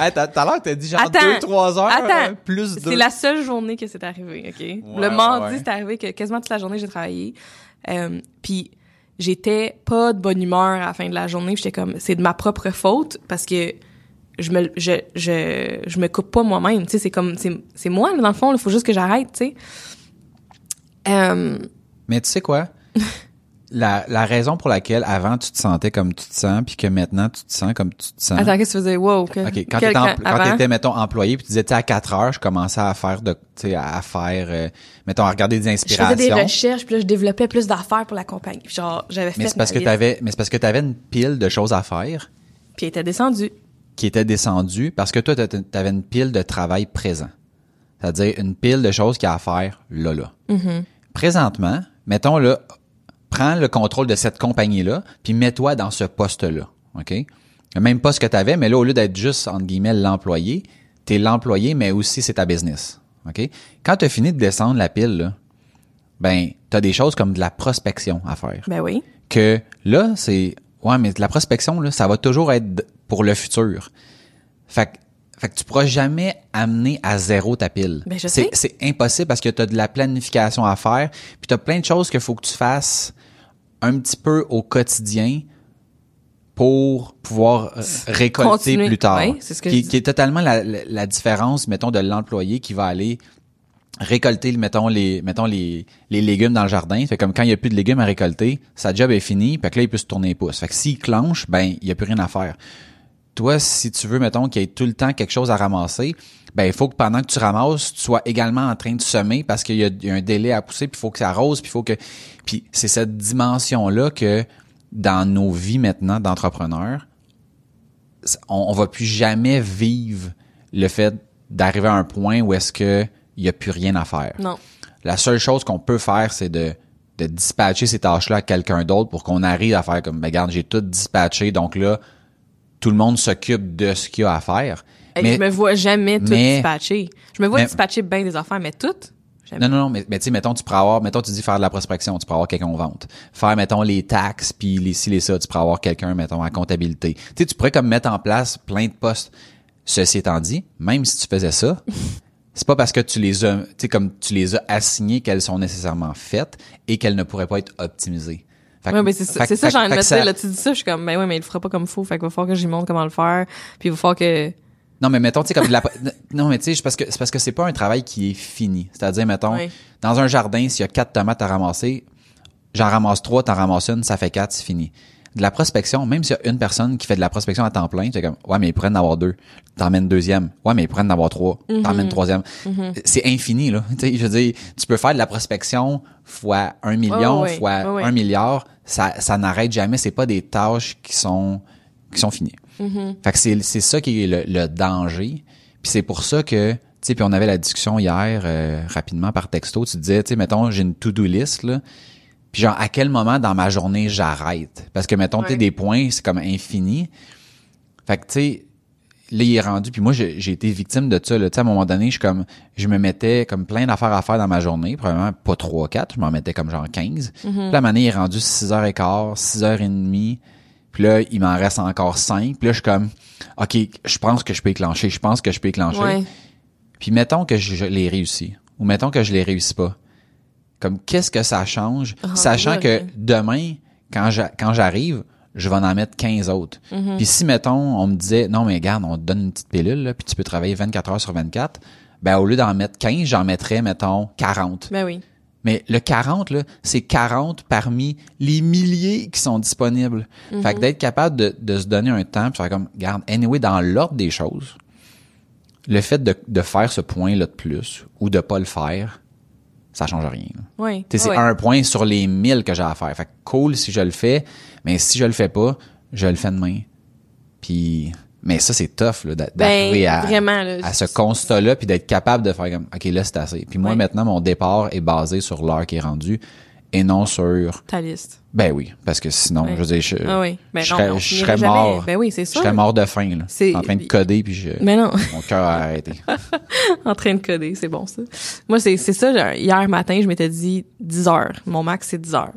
hey, t'as, t'as l'air que t'as dit genre Attends, 2-3 heures, attends. euh, plus 2. C'est la seule journée que c'est arrivé, OK? Ouais, le mardi, ouais, c'est arrivé que quasiment toute la journée, j'ai travaillé. Euh, puis j'étais pas de bonne humeur à la fin de la journée. J'étais comme, c'est de ma propre faute parce que je me, je, je, je me coupe pas moi-même. Tu sais, c'est comme, c'est, c'est moi, dans le fond, il faut juste que j'arrête, tu sais. Euh, Mais tu sais quoi? la, la raison pour laquelle avant tu te sentais comme tu te sens, puis que maintenant tu te sens comme tu te sens. attends, qu'est-ce que tu faisais? Wow, que, OK, quand avant? t'étais, mettons, employé, puis tu disais, tu sais, à 4 heures, je commençais à faire de, tu sais, à faire, euh, mettons, à regarder des je inspirations. faisais des recherches, puis là, je développais plus d'affaires pour la compagnie. Puis genre, j'avais fait mais c'est parce que t'avais, mais c'est parce que t'avais une pile de choses à faire Puis elle était descendue. qui était descendue parce que toi, t'avais une pile de travail présent. C'est-à-dire une pile de choses qu'il y a à faire là, là. Mm-hmm. Présentement, mettons là, prends le contrôle de cette compagnie-là, puis mets-toi dans ce poste-là. OK? Le même poste que tu avais, mais là, au lieu d'être juste, entre guillemets, l'employé, tu es l'employé, mais aussi c'est ta business. OK? Quand tu as fini de descendre la pile, là, ben, tu as des choses comme de la prospection à faire Ben oui. que là, c'est ouais, mais de la prospection là, ça va toujours être pour le futur. Fait que fait que tu pourras jamais amener à zéro ta pile. Ben, je c'est sais. c'est impossible parce que tu as de la planification à faire, puis tu as plein de choses qu'il faut que tu fasses un petit peu au quotidien pour pouvoir euh, récolter Continuer. plus tard. Ouais, c'est ce que qui, je dis. qui est totalement la, la, la différence mettons de l'employé qui va aller récolter mettons les mettons les, les légumes dans le jardin fait comme quand il y a plus de légumes à récolter sa job est finie puis que là il peut se tourner les pouces fait que s'il clenche ben il y a plus rien à faire toi si tu veux mettons qu'il y ait tout le temps quelque chose à ramasser ben il faut que pendant que tu ramasses tu sois également en train de semer parce qu'il y, a- il y a un délai à pousser puis il faut que ça arrose puis il faut que puis c'est cette dimension là que dans nos vies maintenant d'entrepreneurs on, on va plus jamais vivre le fait d'arriver à un point où est-ce que il y a plus rien à faire. Non. La seule chose qu'on peut faire, c'est de, de dispatcher ces tâches-là à quelqu'un d'autre pour qu'on arrive à faire comme, ben, regarde, j'ai tout dispatché, donc là, tout le monde s'occupe de ce qu'il y a à faire. Mais, je me vois jamais tout mais- dispatcher. Je me vois mais- dispatcher bien des affaires, mais toutes. non, non, non, mais, mais tu sais, mettons, tu pourrais avoir, mettons, tu dis faire de la prospection, tu pourrais avoir quelqu'un en vente. Faire, mettons, les taxes, puis les ci, les ça, tu pourrais avoir quelqu'un, mettons, en comptabilité. Tu sais, tu pourrais comme mettre en place plein de postes. Ceci étant dit, même si tu faisais ça, c'est pas parce que tu les as, tu sais, comme tu les as assignées qu'elles sont nécessairement faites et qu'elles ne pourraient pas être optimisées. Ouais, mais c'est ça, c'est ça, j'ai envie de me dire, là, tu dis ça, je suis comme, ben ouais, mais il le fera pas comme faut, fait qu'il va falloir que j'y montre comment le faire, puis il va falloir que, Non, mais mettons, tu sais, comme de la, non, mais tu sais, c'est parce que, c'est parce que c'est pas un travail qui est fini. C'est-à-dire, mettons, Oui. dans un jardin, s'il y a quatre tomates à ramasser, j'en ramasse trois, t'en ramasses une, ça fait quatre, c'est fini. De la prospection, même s'il y a une personne qui fait de la prospection à temps plein, c'est comme, ouais, mais ils pourraient en avoir deux. T'emmènes deuxième. Ouais, mais ils pourraient en avoir trois. Mm-hmm. T'emmènes troisième. C'est infini, là. Tu sais, je veux dire, tu peux faire de la prospection fois un million, fois un milliard. Ça, ça n'arrête jamais. C'est pas des tâches qui sont, qui sont finies. Mm-hmm. Fait que c'est, c'est ça qui est le, le danger. Puis c'est pour ça que, tu sais, puis on avait la discussion hier, euh, rapidement par texto. Tu disais, tu sais, mettons, j'ai une to-do list, là. Puis genre, à quel moment dans ma journée j'arrête? Parce que, mettons, tu Ouais. des points, c'est comme infini. Fait que, tu sais, là, il est rendu. Puis moi, j'ai été victime de ça. Là. Tu sais, à un moment donné, je comme je me mettais comme plein d'affaires à faire dans ma journée. Probablement pas 3 4 Je m'en mettais comme genre 15. Puis là, à un donné, il est rendu 6h15, 6h30. Puis là, il m'en reste encore 5. Puis là, je suis comme, OK, je pense que je peux éclencher. Je pense que je peux éclencher. Ouais. Puis mettons que je, je l'ai réussi. Ou mettons que je l'ai réussi pas. Comme, qu'est-ce que ça change? Sachant que demain, quand j'a- quand j'arrive, je vais en mettre 15 autres. Mhm. Puis si, mettons, on me disait, non, mais garde, on te donne une petite pilule, là, puis tu peux travailler 24 heures sur 24, ben au lieu d'en mettre 15, j'en mettrais, mettons, 40. Ben oui. Mais le 40, là, c'est 40 parmi les milliers qui sont disponibles. Fait que d'être capable de, de se donner un temps, puis faire comme, garde, anyway, dans l'ordre des choses, le fait de, de faire ce point-là de plus, ou de pas le faire, ça change rien. sais, c'est un point sur les 1000 que j'ai à faire. Fait que cool si je le fais, mais si je le fais pas, je le fais demain. Puis, mais ça, c'est tough, là, d'a- d'arriver Ben, à, vraiment, là. à ce constat-là, puis d'être capable de faire comme, OK, là, c'est assez. Puis moi, maintenant, mon départ est basé sur l'heure qui est rendue et non sur, Ta liste. ben oui, parce que sinon, Ouais. je veux dire, je, Ah oui. Ben je non, serais, je serais mort. Ben oui, c'est Je sûr. serais mort de faim, là. C'est- En train de coder, puis je, Mais non. mon cœur a arrêté. en train de coder, c'est bon ça. Moi, c'est c'est ça, hier matin, je m'étais dit 10 heures. Mon max, c'est 10 heures.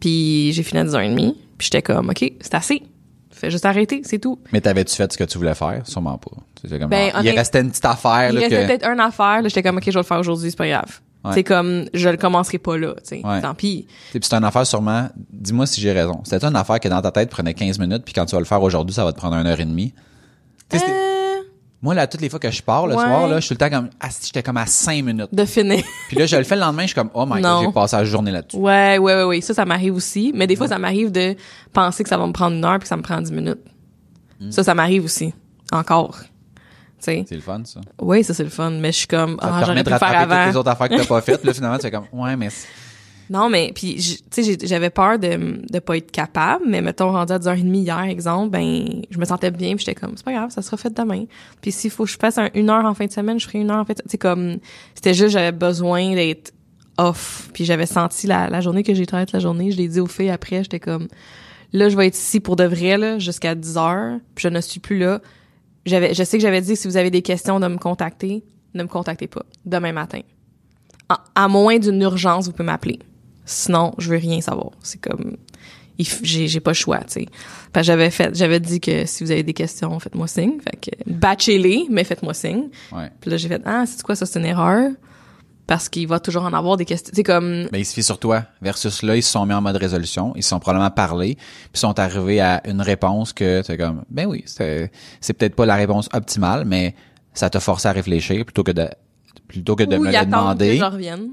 Puis j'ai fini à 10h30, puis j'étais comme, OK, c'est assez. Fais juste arrêter, c'est tout. Mais t'avais-tu fait ce que tu voulais faire? Sûrement pas. Comme, Ben, il restait une petite affaire, Il là, restait que, peut-être une affaire, là, j'étais comme, OK, je vais le faire aujourd'hui, c'est pas grave. Ouais. C'est comme, je le commencerai pas là, tu sais. Ouais. Tant pis. Puis c'est une affaire sûrement, dis-moi si j'ai raison. C'était une affaire que dans ta tête prenait 15 minutes, puis quand tu vas le faire aujourd'hui, ça va te prendre une heure et demie. Euh, Moi, là, toutes les fois que je pars le Ouais. soir, là, je suis le temps comme, ah, j'étais comme à 5 minutes. de finir. Puis là, je le fais le lendemain, je suis comme, oh my Non. god, j'ai passé la journée là-dessus. ouais, ouais, ouais, ouais. Ça, ça m'arrive aussi. Mais des fois, ça m'arrive de penser que ça va me prendre une heure puis que ça me prend 10 minutes. Hmm. Ça, ça m'arrive aussi. Encore. C'est le fun, ça. Oui, ça c'est le fun, mais je suis comme Ça ah, permet j'aurais de pu faire rattraper toutes avant. les autres affaires que t'as pas faites. Là, finalement, tu fais comme, ouais, mais Non, mais puis tu sais j'avais peur de de pas être capable, mais mettons rendu à 10h30 hier exemple, ben je me sentais bien, puis j'étais comme c'est pas grave, ça sera fait demain. Puis s'il faut que je fasse un- une heure en fin de semaine, je ferai une heure en fait, tu sais comme c'était juste j'avais besoin d'être off, puis j'avais senti la, la journée que j'ai toute la journée, je l'ai dit aux filles après, j'étais comme là je vais être ici pour de vrai là jusqu'à 10h, puis je ne suis plus là. J'avais je sais que j'avais dit si vous avez des questions de me contacter, ne me contactez pas demain matin. À, à moins d'une urgence, vous pouvez m'appeler. Sinon, je veux rien savoir. C'est comme j'ai pas le choix, tu sais. Que j'avais fait j'avais dit que si vous avez des questions, faites-moi signe. Fait que batchez-les, mais faites-moi signe. ouais. Puis là j'ai fait ah, c'est quoi ça c'est une erreur? Parce qu'il va toujours en avoir des questions. C'est comme Ben, il se fie sur toi. Versus là, ils se sont mis en mode résolution. Ils se sont probablement parlé. Puis sont arrivés à une réponse que c'est comme, ben oui, c'est, c'est peut-être pas la réponse optimale, mais ça t'a forcé à réfléchir plutôt que de, plutôt que de me le demander. que.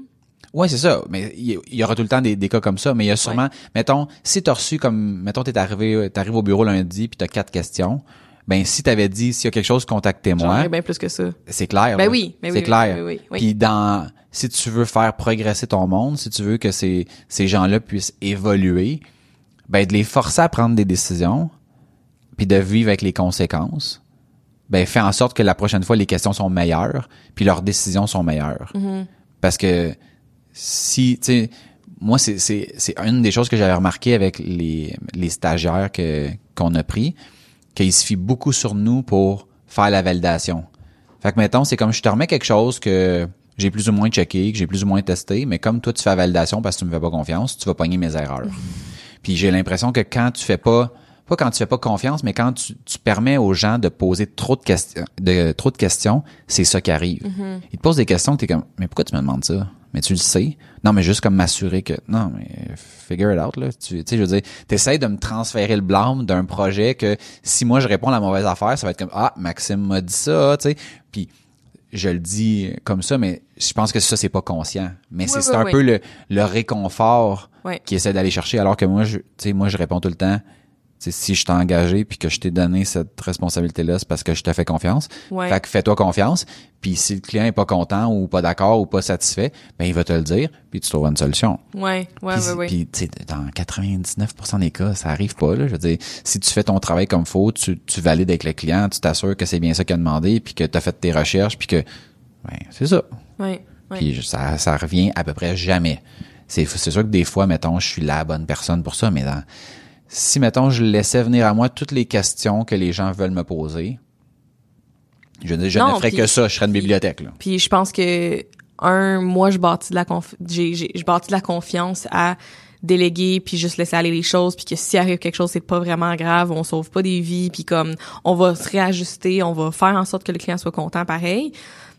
Ouais, c'est ça. Mais il y- aura tout le temps des, des cas comme ça. Mais il y a sûrement, mettons, si t'as reçu comme, mettons, t'es arrivé, t'arrives au bureau lundi puis t'as quatre questions. Ben, si t'avais dit, s'il y a quelque chose, contactez-moi. bien plus que ça. C'est clair. Ben là. oui, ben oui, c'est oui, clair. oui, oui, oui. Puis dans, si tu veux faire progresser ton monde, si tu veux que ces, ces gens-là puissent évoluer, ben de les forcer à prendre des décisions, puis de vivre avec les conséquences, ben fais en sorte que la prochaine fois les questions sont meilleures, puis leurs décisions sont meilleures. Mm-hmm. Parce que si, tu sais, moi c'est c'est c'est une des choses que j'avais remarqué avec les les stagiaires que qu'on a pris, qu'ils se fient beaucoup sur nous pour faire la validation. Fait que mettons, c'est comme je te remets quelque chose que j'ai plus ou moins checké, que j'ai plus ou moins testé, mais comme toi tu fais la validation parce que tu me fais pas confiance, tu vas pogner mes erreurs. Puis j'ai l'impression que quand tu fais pas pas quand tu fais pas confiance, mais quand tu, tu permets aux gens de poser trop de questions, de trop de questions, c'est ça qui arrive. Ils te posent des questions, t'es comme, mais pourquoi tu me demandes ça? Mais tu le sais. Non, mais juste comme m'assurer que, non, mais figure it out là. Tu tu sais, je veux dire, t'essayes de me transférer le blâme d'un projet que si moi je réponds à la mauvaise affaire, ça va être comme, ah, Maxime m'a dit ça, tu sais. Puis je le dis comme ça, mais je pense que ça c'est pas conscient. Mais c'est Oui, c'est oui, un oui. peu le, le réconfort qui essaie d'aller chercher alors que moi je tu sais moi je réponds tout le temps tu sais, si je t'ai engagé puis que je t'ai donné cette responsabilité-là, c'est parce que je te fais confiance. Ouais. Fait que fais-toi confiance. Puis si le client est pas content ou pas d'accord ou pas satisfait, ben il va te le dire, puis tu trouveras une solution. Ouais, ouais, Puis, ouais, puis, dans 99% des cas, ça arrive pas. Là. Je veux dire, si tu fais ton travail comme faut, tu, tu valides avec le client, tu t'assures que c'est bien ça qu'il a demandé, puis que tu as fait tes recherches, puis que, ben, c'est ça. Ouais, ouais. Puis ça, ça revient à peu près jamais. C'est, c'est sûr que des fois, mettons, je suis la bonne personne pour ça, mais dans, si, mettons, je laissais venir à moi toutes les questions que les gens veulent me poser, je, Non, ne ferais que ça, je serais une bibliothèque. Là. Puis je pense que un, moi je bâtis de la conf j'ai, j'ai je bâtis de la confiance à déléguer puis juste laisser aller les choses puis que s'il arrive quelque chose c'est pas vraiment grave, on sauve pas des vies puis comme on va se réajuster, on va faire en sorte que le client soit content pareil.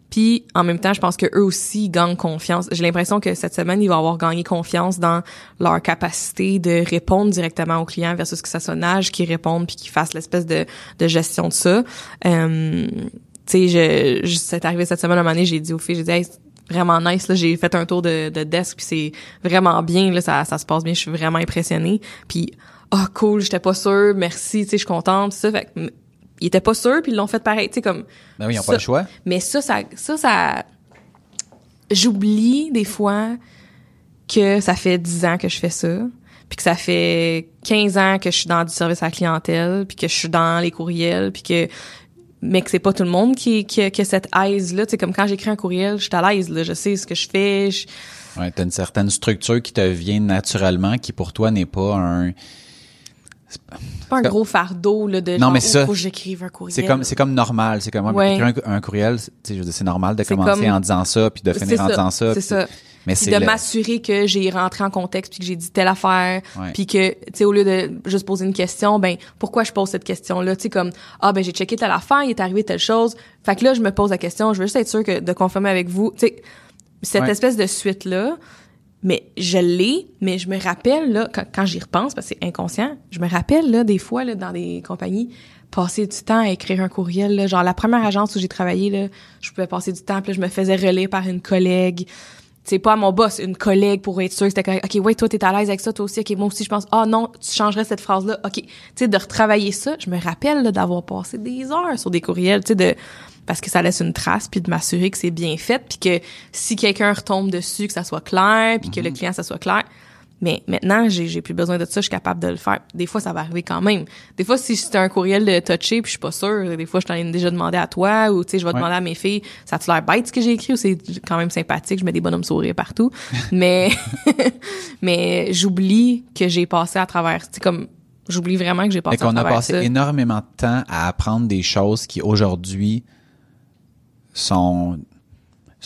Puis en même temps, je pense que eux aussi gagnent confiance. J'ai l'impression que cette semaine, ils vont avoir gagné confiance dans leur capacité de répondre directement aux clients versus que ça soit Nage qui répondent puis qui fasse l'espèce de, de gestion de ça. Euh, tu sais, je, je c'est arrivé cette semaine à un moment donné, j'ai dit aux filles, j'ai dit, hey, vraiment nice, là, j'ai fait un tour de, de desk, puis c'est vraiment bien, là, ça, ça se passe bien, je suis vraiment impressionnée. Puis, ah, cool, j'étais pas sûre, merci, tu sais, je suis contente, ça, fait ils étaient pas sûrs, puis ils l'ont fait pareil, tu sais, comme... Ben oui, ils n'ont pas le choix. Mais ça, ça, ça, ça... J'oublie des fois que ça fait 10 ans que je fais ça, puis que ça fait 15 ans que je suis dans du service à la clientèle, puis que je suis dans les courriels, puis que mais que c'est pas tout le monde qui, qui, qui a cette aise là, tu sais comme quand j'écris un courriel, je suis à l'aise là, je sais ce que je fais, je- Ouais, t'as une certaine structure qui te vient naturellement, qui pour toi n'est pas un. C'est pas un Comme- gros fardeau là de Non, genre, mais oh, ça, faut que j'écrive un courriel. C'est comme c'est comme normal, c'est comme Ouais. écrire un, un courriel, c'est- normal de commencer comme- en disant ça puis de finir en ça, disant ça. C'est ça. Mais puis de le- m'assurer que j'ai rentré en contexte puis que j'ai dit telle affaire Ouais. puis que tu sais au lieu de juste poser une question ben pourquoi je pose cette question là tu sais comme ah ben j'ai checké telle affaire il est arrivé telle chose fait que là je me pose la question je veux juste être sûr que de confirmer avec vous tu sais cette Ouais. espèce de suite là mais je l'ai mais je me rappelle là quand, j'y repense parce que c'est inconscient je me rappelle là des fois là dans des compagnies passer du temps à écrire un courriel là, genre la première agence où j'ai travaillé là je pouvais passer du temps puis là, je me faisais relire par une collègue c'est pas à mon boss, une collègue pour être sûr que c'était correct. OK, ouais, toi, t'es à l'aise avec ça, toi aussi. OK, moi aussi, je pense, ah non, tu changerais cette phrase-là. OK. Tu sais, de retravailler ça, je me rappelle là, d'avoir passé des heures sur des courriels, tu sais, de parce que ça laisse une trace, puis de m'assurer que c'est bien fait, puis que si quelqu'un retombe dessus, que ça soit clair, puis que le client, ça soit clair. Mais maintenant, j'ai plus besoin de ça, je suis capable de le faire. Des fois, ça va arriver quand même. Des fois, si c'était un courriel de touché, puis je suis pas sûre, des fois, je t'en ai déjà demandé à toi, ou tu sais, je vais Ouais. demander à mes filles, ça te l'air bête ce que j'ai écrit, ou c'est quand même sympathique, je mets des bonhommes sourires partout. mais mais j'oublie que j'ai passé à travers, tu sais, comme, j'oublie vraiment que j'ai passé à qu'on a travers passé ça. énormément de temps à apprendre des choses qui aujourd'hui sont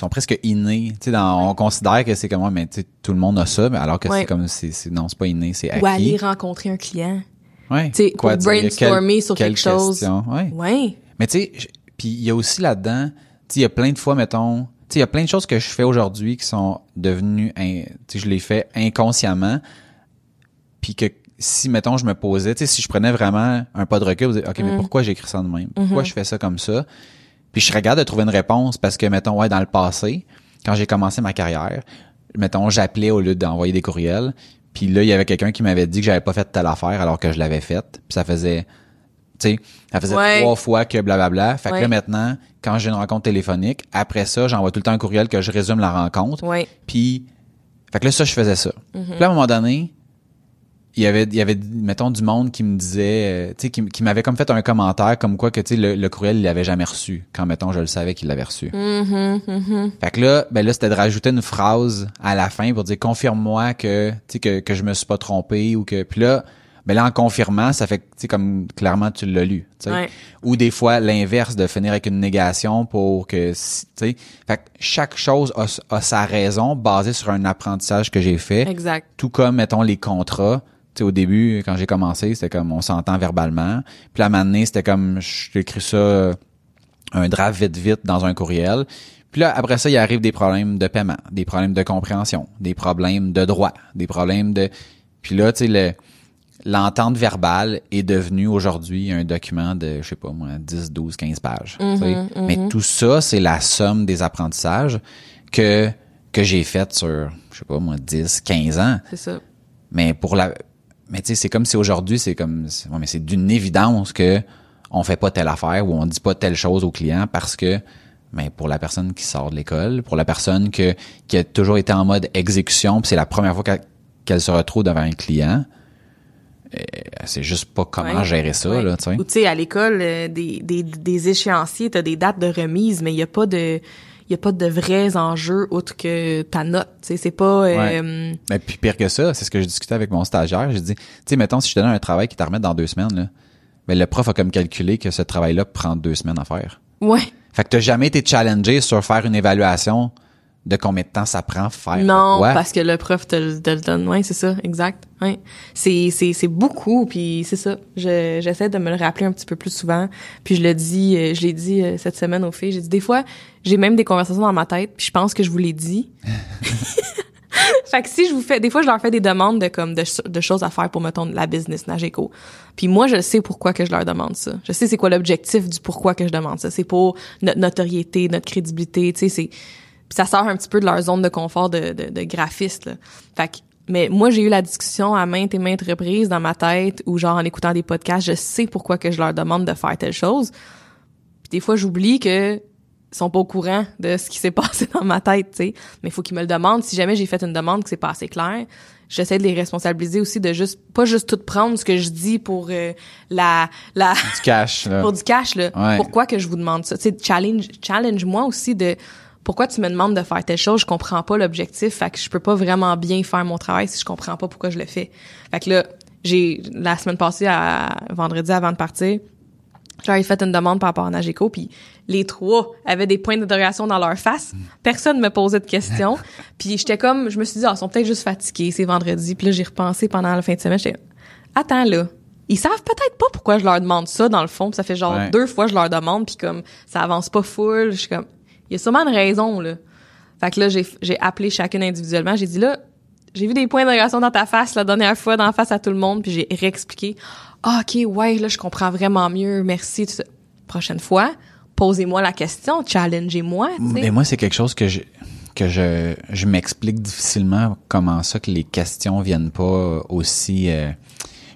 sont presque innées. Tu sais, dans- on considère que c'est comme mais tu sais, tout le monde a ça, mais alors que Ouais. c'est comme c'est c'est- non, c'est pas inné, c'est acquis. Ou aller rencontrer un client. Ouais. tu sais, pour brainstormer sur quelque chose. question, Ouais. Ouais. Mais tu sais, puis il y a aussi là-dedans, tu sais, il y a plein de fois, mettons, tu sais, il y a plein de choses que je fais aujourd'hui qui sont devenues, tu sais, je les fais inconsciemment, puis que si, mettons, je me posais, tu sais, si je prenais vraiment un pas de recul, OK, Mm. mais pourquoi j'écris ça de même? Mm-hmm. Pourquoi je fais ça comme ça? Puis je regarde de trouver une réponse parce que, mettons, ouais, dans le passé, quand j'ai commencé ma carrière, mettons, j'appelais au lieu d'envoyer des courriels, puis là, il y avait quelqu'un qui m'avait dit que j'avais pas fait telle affaire alors que je l'avais faite, puis ça faisait tu sais, ça faisait Ouais. trois fois que blablabla. Fait que là, maintenant, quand j'ai une rencontre téléphonique, après ça, j'envoie tout le temps un courriel que je résume la rencontre. Puis, fait que là, ça, je faisais ça. Mm-hmm. Puis là, à un moment donné, il y avait, il y avait, mettons, du monde qui me disait, euh, tu sais, qui, qui m'avait comme fait un commentaire comme quoi que, tu sais, le, le courriel, il l'avait jamais reçu. Quand, mettons, je le savais qu'il l'avait reçu. Mhm, mhm. Fait que là, ben là, c'était de rajouter une phrase à la fin pour dire confirme-moi que, tu sais, que, que je me suis pas trompé ou que, puis là, ben là, en confirmant, ça fait que, tu sais, comme clairement tu l'as lu, tu sais. Ouais. Ou des fois, l'inverse, de finir avec une négation pour que, tu sais. Fait que chaque chose a, a sa raison basée sur un apprentissage que j'ai fait. Exact. Tout comme, mettons, les contrats. Tu sais, au début, quand j'ai commencé, c'était comme on s'entend verbalement. Puis à un moment donné, c'était comme, j'écris ça, euh, un draft vite vite dans un courriel. Puis là, après ça, il arrive des problèmes de paiement, des problèmes de compréhension, des problèmes de droit, des problèmes de... Puis là, tu sais, le, l'entente verbale est devenue aujourd'hui un document de, je sais pas moi, 10, 12, 15 pages. tu sais. Mais tout ça, c'est la somme des apprentissages que, que j'ai fait sur, je sais pas moi, 10, 15 ans. C'est ça. Mais pour la mais tu sais, c'est comme si aujourd'hui, c'est comme, c'est- ouais, mais c'est d'une évidence que on fait pas telle affaire ou on dit pas telle chose au client parce que, mais pour la personne qui sort de l'école, pour la personne que, qui a toujours été en mode exécution, puis c'est la première fois qu'elle, se retrouve devant un client, euh, c'est juste pas comment Ouais. gérer ça, Ouais. là, tu sais. Ou tu sais, à l'école, euh, des, des, des échéanciers, t'as des dates de remise, mais il y a pas de il y a pas de vrais enjeux outre que ta note. C'est pas euh, Mais puis pire que ça, c'est ce que je discutais avec mon stagiaire. J'ai dit, tu sais, mettons, si je te donne un travail qui t'a remettre dans deux semaines, là, ben, le prof a comme calculé que ce travail-là prend deux semaines à faire. ouais. Fait que t'as jamais été challengé sur faire une évaluation de combien de temps ça prend faire Non, quoi. parce que le prof te, le- te le donne. Ouais, c'est ça, exact. Ouais. C'est c'est c'est beaucoup puis c'est ça. Je j'essaie de me le rappeler un petit peu plus souvent. Puis je le dis euh, je l'ai dit euh, cette semaine aux filles, j'ai dit des fois, j'ai même des conversations dans ma tête, puis je pense que je vous l'ai dit. fait que si je vous fais des fois je leur fais des demandes de comme de, de choses à faire pour mettons la business Nageco. Puis moi je sais pourquoi que je leur demande ça. Je sais c'est quoi l'objectif du pourquoi que je demande ça. C'est pour notre notoriété, notre crédibilité, tu sais c'est puis ça sort un petit peu de leur zone de confort de, de, de graphiste. Là. Fait que, mais moi, j'ai eu la discussion à maintes et maintes reprises dans ma tête ou genre en écoutant des podcasts, je sais pourquoi que je leur demande de faire telle chose. Puis des fois, j'oublie que ils sont pas au courant de ce qui s'est passé dans ma tête, tu sais. Mais il faut qu'ils me le demandent. Si jamais j'ai fait une demande que c'est pas assez clair, j'essaie de les responsabiliser aussi de juste pas juste tout prendre ce que je dis pour euh, la la Du cash, là. pour du cash là. Ouais. Pourquoi que je vous demande ça? Tu sais, challenge challenge moi aussi de pourquoi tu me demandes de faire telle chose, je comprends pas l'objectif, fait que je peux pas vraiment bien faire mon travail si je comprends pas pourquoi je le fais. Fait que là, j'ai la semaine passée à vendredi avant de partir, j'avais fait une demande par rapport à Nageco, puis les trois avaient des points d'interrogation dans leur face. Personne me posait de questions. puis j'étais comme, je me suis dit, ah, ils sont peut-être juste fatigués, c'est vendredi. Puis là, j'ai repensé pendant la fin de semaine, j'étais, attends là, ils savent peut-être pas pourquoi je leur demande ça dans le fond. Puis ça fait genre Ouais. deux fois que je leur demande, puis comme ça avance pas full. Je suis comme, il y a sûrement une raison là. Fait que là, j'ai appelé chacune individuellement. J'ai dit là, j'ai vu des points d'interrogation dans ta face la dernière fois, dans la face à tout le monde, puis j'ai réexpliqué. Ah, ok, ouais, là, je comprends vraiment mieux. Merci. Prochaine fois, posez-moi la question, challengez-moi. Mais moi, c'est quelque chose que je que je, je m'explique difficilement comment ça que les questions viennent pas aussi euh,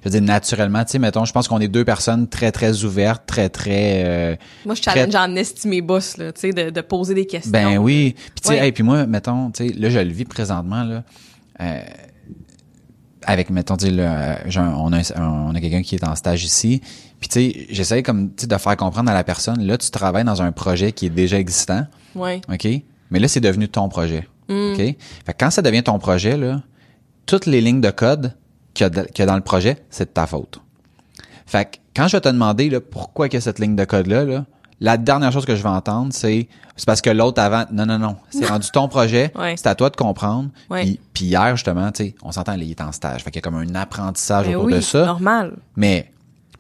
je veux dire naturellement, tu sais mettons, je pense qu'on est deux personnes très très ouvertes, très très euh, Moi, je très- challenge en estimer boss, là, tu sais, de, de poser des questions. Ben oui. Puis tu sais, Ouais. hey, puis moi, mettons, tu sais, là, je le vis présentement, là. euh, avec, mettons, tu sais, là, euh, on a, on a quelqu'un qui est en stage ici. Puis tu sais, j'essaie comme, tu sais, de faire comprendre à la personne, là, tu travailles dans un projet qui est déjà existant, Ouais. OK? Mais là, c'est devenu ton projet, Mm. OK? Fait que quand ça devient ton projet, là, toutes les lignes de code qu'il y y a dans le projet, c'est de ta faute. Fait que quand je vais te demander là, pourquoi il y a cette ligne de code-là, là, la dernière chose que je vais entendre, c'est c'est parce que l'autre avant. Non, non, non. C'est rendu ton projet. Ouais. C'est à toi de comprendre. Ouais. Puis, puis hier, justement, tu sais, on s'entend, il est en stage. Fait qu'il y a comme un apprentissage Ben autour oui, de ça. normal. Mais,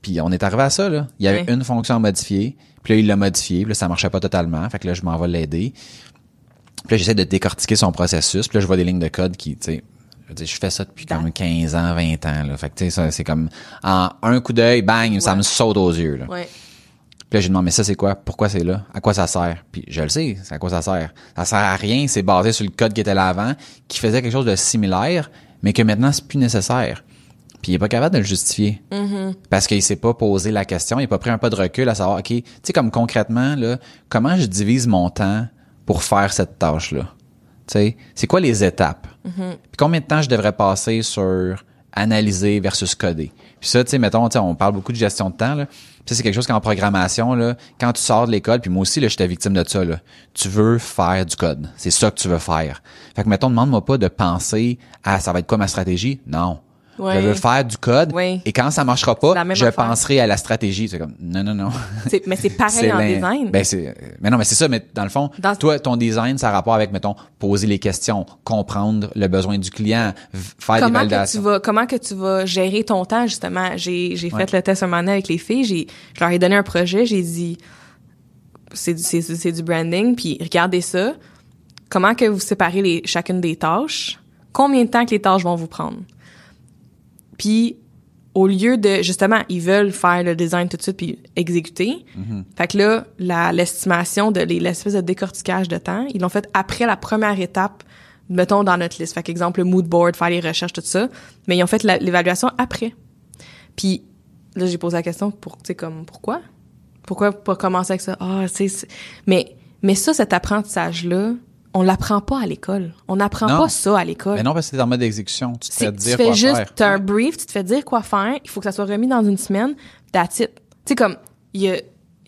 puis on est arrivé à ça, là. Il y avait Ouais. une fonction à modifier. Puis là, il l'a modifié. Puis là, ça marchait pas totalement. Fait que là, je m'en vais l'aider. Puis là, j'essaie de décortiquer son processus. Puis là, je vois des lignes de code qui, tu sais, je veux dire, je fais ça depuis comme 15 ans, 20 ans, là. Fait que, tu sais, ça, c'est comme, en un coup d'œil, bang, ça me saute aux yeux, là. Ouais. Puis là, j'ai demandé, mais ça, c'est quoi? Pourquoi c'est là? À quoi ça sert? Puis je le sais, c'est à quoi ça sert. Ça sert à rien, c'est basé sur le code qui était là avant, qui faisait quelque chose de similaire, mais que maintenant, c'est plus nécessaire. Puis il est pas capable de le justifier. Parce qu'il s'est pas posé la question, il a pas pris un pas de recul à savoir, OK, tu sais, comme concrètement, là, comment je divise mon temps pour faire cette tâche-là? Tu sais, c'est quoi les étapes? Puis combien de temps je devrais passer sur analyser versus coder? Puis ça, tu sais, mettons, tu sais, on parle beaucoup de gestion de temps, là. Puis ça, c'est quelque chose qu'en programmation, là, quand tu sors de l'école, puis moi aussi, là, j'étais victime de ça, là. Tu veux faire du code. C'est ça que tu veux faire. Fait que, mettons, demande-moi pas de penser à ça va être quoi ma stratégie. Non. Ouais. Je veux faire du code. Ouais. Et quand ça marchera pas, je affaire. penserai à la stratégie. C'est comme, non, non, non. Mais c'est pareil en design. Ben c'est, mais non, mais c'est ça. Mais dans le fond, Dans- toi, ton design, ça a rapport avec, mettons, poser les questions, comprendre le besoin du client, faire des comment que tu validations. vas comment que tu vas gérer ton temps justement? J'ai j'ai fait le test un moment donné avec les filles j'ai je leur ai donné un projet j'ai dit c'est du c'est c'est du branding puis regardez ça comment que vous séparez les chacune des tâches? Combien de temps que les tâches vont vous prendre? Puis au lieu de justement ils veulent faire le design tout de suite puis exécuter fait que là la l'estimation de les- l'espèce de décortiquage de temps ils l'ont fait après la première étape mettons dans notre liste. Fait qu'exemple, le mood board, faire les recherches, tout ça. Mais ils ont fait l'évaluation après. Puis là, j'ai posé la question pour, tu sais, comme, pourquoi? Pourquoi pas commencer avec ça? Ah, c'est- mais, mais ça, cet apprentissage-là, on l'apprend pas à l'école. On n'apprend pas ça à l'école. Mais non, parce que t'es en mode exécution. Tu te C'est- fais tu dire fais quoi juste, faire. t'as un brief, tu te fais dire quoi faire, il faut que ça soit remis dans une semaine, that's it. Tu sais, comme, il y a,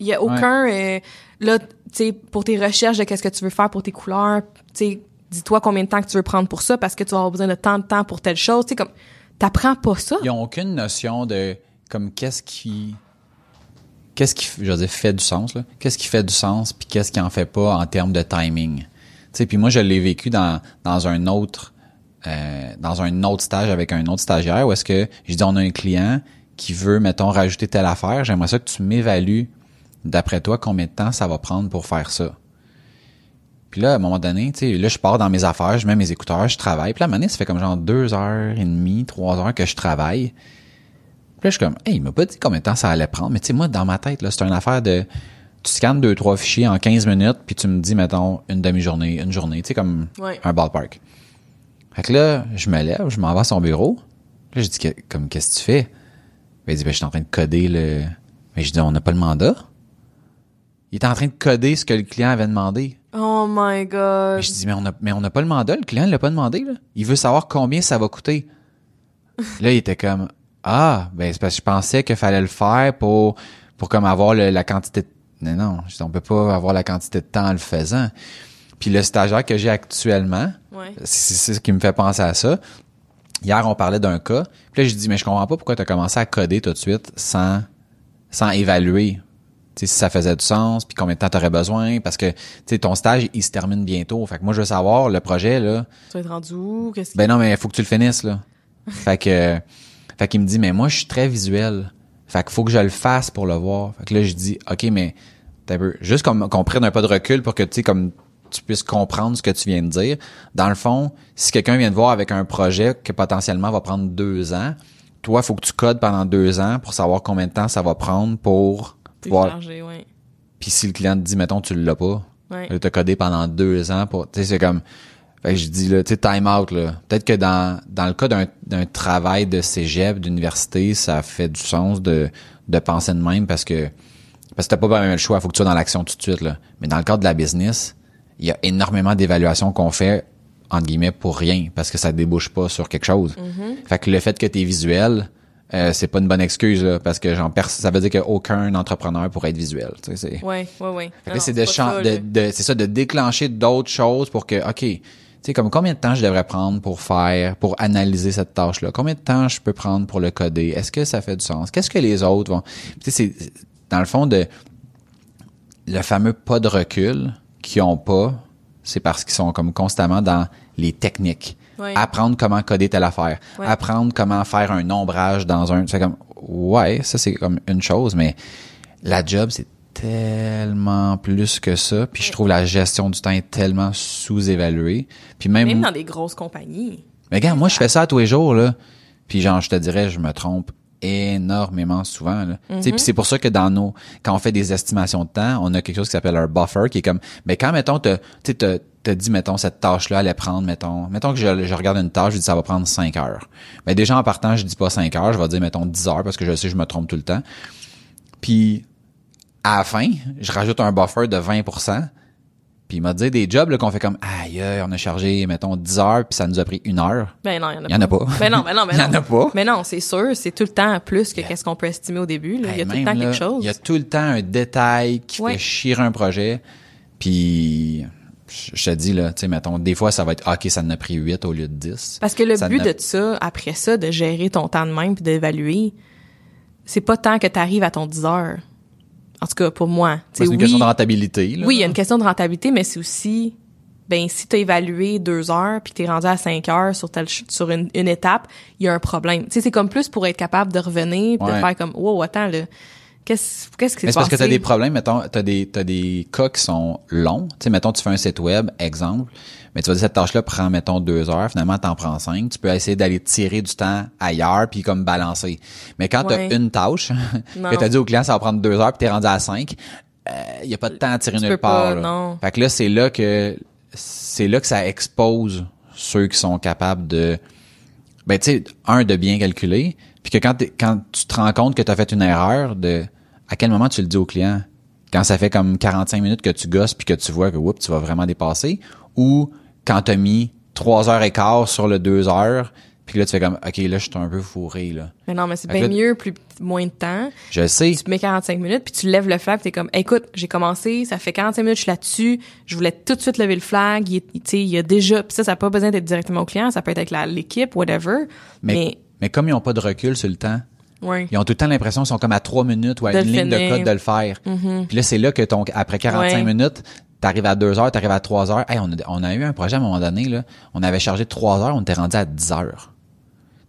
y a aucun, euh, là, tu sais, pour tes recherches de qu'est-ce que tu veux faire pour tes couleurs, tu sais, dis-toi combien de temps que tu veux prendre pour ça parce que tu vas avoir besoin de tant de temps pour telle chose, tu sais, comme, t'apprends pas ça. Ils ont aucune notion de comme qu'est-ce qui qu'est-ce qui je veux dire, fait du sens là qu'est-ce qui fait du sens puis qu'est-ce qui en fait pas en termes de timing? Puis moi je l'ai vécu dans dans un autre euh, dans un autre stage avec un autre stagiaire où est-ce que je dis on a un client qui veut mettons rajouter telle affaire j'aimerais ça que tu m'évalues d'après toi combien de temps ça va prendre pour faire ça puis là, à un moment donné, tu sais, là, je pars dans mes affaires, je mets mes écouteurs, je travaille. Puis là, à un moment ça fait comme genre deux heures et demie, trois heures que je travaille. Puis là, je suis comme, hey, il m'a pas dit combien de temps ça allait prendre. Mais tu sais, moi, dans ma tête, là, c'est une affaire de, tu scannes deux, trois fichiers en 15 minutes, puis tu me dis, mettons, une demi-journée, une journée, tu sais, comme Ouais. un ballpark. Fait que là, je me lève, je m'en vais à son bureau. Là, je dis, que- comme, qu'est-ce que tu fais? Ben, il dit, ben, je suis en train de coder le, mais je dis, on n'a pas le mandat. Il était en train de coder ce que le client avait demandé. Oh my god. Mais je dis, mais on a, mais on n'a pas le mandat, le client ne l'a pas demandé, là. Il veut savoir combien ça va coûter. là, il était comme, ah, ben, c'est parce que je pensais qu'il fallait le faire pour, pour comme avoir le- la quantité de, non, non, je dis, on peut pas avoir la quantité de temps en le faisant. Puis le stagiaire que j'ai actuellement, Ouais. c'est ce qui me fait penser à ça. Hier, on parlait d'un cas. Puis là, j'ai dit, mais je comprends pas pourquoi tu as commencé à coder tout de suite sans, sans évaluer. Si ça faisait du sens, puis combien de temps tu aurais besoin, parce que tu sais, ton stage, il se termine bientôt. Fait que moi, je veux savoir, le projet, là, Tu vas être rendu où? Qu'est-ce qui... ben non, mais il faut que tu le finisses, là. fait que, fait qu'il me dit, mais moi, je suis très visuel. Fait qu'il faut que je le fasse pour le voir. Fait que là, je dis, OK, mais, t'as peu, juste qu'on qu'on prenne un pas de recul pour que, tu sais, comme, tu puisses comprendre ce que tu viens de dire. Dans le fond, si quelqu'un vient te voir avec un projet que potentiellement va prendre deux ans, toi, faut que tu codes pendant deux ans pour savoir combien de temps ça va prendre pour pouvoir. Puis si le client te dit, mettons, tu l'as pas, Ouais. Là, t'as codé pendant deux ans pour, tu sais, c'est comme, fait que je dis là, tu sais, time out là. Peut-être que dans dans le cas d'un d'un travail de cégep, d'université, ça fait du sens de de penser de même parce que parce que t'as pas vraiment le choix, faut que tu sois dans l'action tout de suite là. Mais dans le cadre de la business, il y a énormément d'évaluations qu'on fait entre guillemets pour rien parce que ça débouche pas sur quelque chose. Fait que le fait que t'es visuel, euh, c'est pas une bonne excuse là, parce que pers- ça veut dire qu'aucun entrepreneur pourrait être visuel. Tu sais, c'est Ouais, ouais, c'est de, c'est ça, de déclencher d'autres choses pour que, OK, sais, comme combien de temps je devrais prendre pour faire, pour analyser cette tâche-là? Combien de temps je peux prendre pour le coder? Est-ce que ça fait du sens? Qu'est-ce que les autres vont... Tu sais, c'est, dans le fond, de, le fameux pas de recul qu'ils ont pas, c'est parce qu'ils sont comme constamment dans les techniques. Ouais. Apprendre comment coder telle affaire. Ouais. Apprendre comment faire un ombrage dans un... C'est comme, ouais, ça c'est comme une chose, mais la job, c'est tellement plus que ça. Puis je trouve la gestion du temps est tellement sous-évaluée. Puis même... Même dans des grosses compagnies. Mais gars, moi, je fais ça tous les jours, là. Puis genre, je te dirais, je me trompe énormément souvent, là. Puis c'est pour ça que dans nos... Quand on fait des estimations de temps, on a quelque chose qui s'appelle un buffer, qui est comme... Mais quand, mettons, tu t'as t'as dit, mettons, cette tâche-là allait prendre, mettons... Mettons que je, je regarde une tâche, je dis, ça va prendre 5 heures. Mais déjà, en partant, je dis pas 5 heures, je vais dire, mettons, 10 heures, parce que je sais je me trompe tout le temps. Puis, à la fin, je rajoute un buffer de 20 Puis il m'a dit des jobs qu'on fait comme aïe, on a chargé mettons 10 heures puis ça nous a pris une heure. Ben non, il y en a y en a pas. Ben non, ben non, ben Il y non. en a pas. Mais non, c'est sûr, c'est tout le temps plus que qu'est-ce qu'on peut estimer au début. Là. Il y a tout le temps là, quelque chose. Il y a tout le temps un détail qui Ouais. fait chier un projet. Puis je te dis là, tu sais mettons des fois ça va être ah, OK, ça en a pris 8 au lieu de 10. Parce que le Ça but de ça, après ça, de gérer ton temps de même puis d'évaluer, c'est pas tant que tu arrives à ton 10 heures. En tout cas, pour moi. C'est une oui, question de rentabilité là. Oui, il y a une question de rentabilité, mais c'est aussi, ben, si tu as évalué deux heures puis que tu es rendu à cinq heures sur, telle, sur une, une étape, il y a un problème. Tu sais, c'est comme plus pour être capable de revenir puis de Ouais. faire comme, wow, attends, là, qu'est-ce qu'est-ce qui c'est parce que passé? t'as des problèmes, mettons, t'as des, t'as des cas qui sont longs. Tu sais, mettons, tu fais un site web, exemple, mais tu vas dire cette tâche-là prend, mettons, deux heures, finalement, t'en prends cinq. Tu peux essayer d'aller tirer du temps ailleurs puis comme balancer. Mais quand Ouais. t'as une tâche, que t'as dit au client, ça va prendre deux heures puis t'es rendu à cinq, il y a pas de temps à tirer Tu nulle part. pas, là. non. Fait que là, c'est là que, c'est là que ça expose ceux qui sont capables de, ben tu sais, un de bien calculer, puis que quand quand tu te rends compte que tu as fait une erreur, de à quel moment tu le dis au client? Quand ça fait comme 45 minutes que tu gosses puis que tu vois que oups, tu vas vraiment dépasser, ou quand t'as mis trois heures et quart sur le deux heures, puis là tu fais comme ok là je suis un peu fourré là. Mais non, mais c'est bien là- mieux, plus moins de temps. Je sais. Tu mets 45 minutes, puis tu lèves le flag, puis t'es comme, écoute, j'ai commencé, ça fait 45 minutes, je suis là-dessus, je voulais tout de suite lever le flag, il, tu il y a déjà, puis ça, ça n'a pas besoin d'être directement au client, ça peut être avec l'équipe, whatever, Mais, mais, mais comme ils ont pas de recul sur le temps, Ils ont tout le temps l'impression qu'ils sont comme à trois minutes ou à De une ligne de code de le faire. Puis là, c'est là que ton, après 45 Ouais. minutes, t'arrives à deux heures, t'arrives à trois heures. Hey, on, a, on a eu un projet à un moment donné, là. On avait chargé trois heures, on était rendu à 10 heures.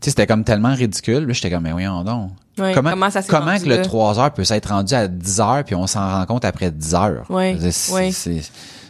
Tu sais, c'était comme tellement ridicule. Là, j'étais comme, mais voyons donc. Ouais, comment comment ça s'est comment rendu que le là? 3 heures peut s'être rendu à 10 heures puis on s'en rend compte après 10 heures?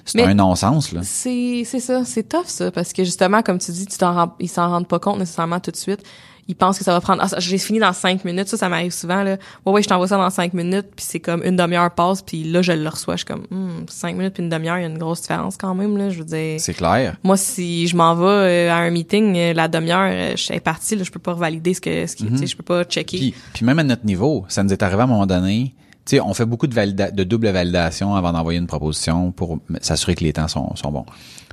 C'est un non-sens, là. C'est c'est ça, c'est tough ça parce que justement comme tu dis, tu t'en rends- ils s'en rendent pas compte nécessairement tout de suite. Ils pensent que ça va prendre ah j'ai fini dans cinq minutes, ça ça m'arrive souvent là. Ouais ouais, je t'envoie ça dans cinq minutes puis c'est comme une demi-heure passe puis là je le reçois, je suis comme hmm, cinq minutes puis une demi-heure, il y a une grosse différence quand même là, je veux dire. C'est clair. Moi si je m'en vais euh, à un meeting euh, la demi-heure, euh, je suis partie là, je peux pas revalider ce que ce qui tu sais, je peux pas checker. Puis, puis même à notre niveau, ça nous est arrivé à un moment donné. Tu sais, on fait beaucoup de, valida- de double validation avant d'envoyer une proposition pour s'assurer que les temps sont, sont bons.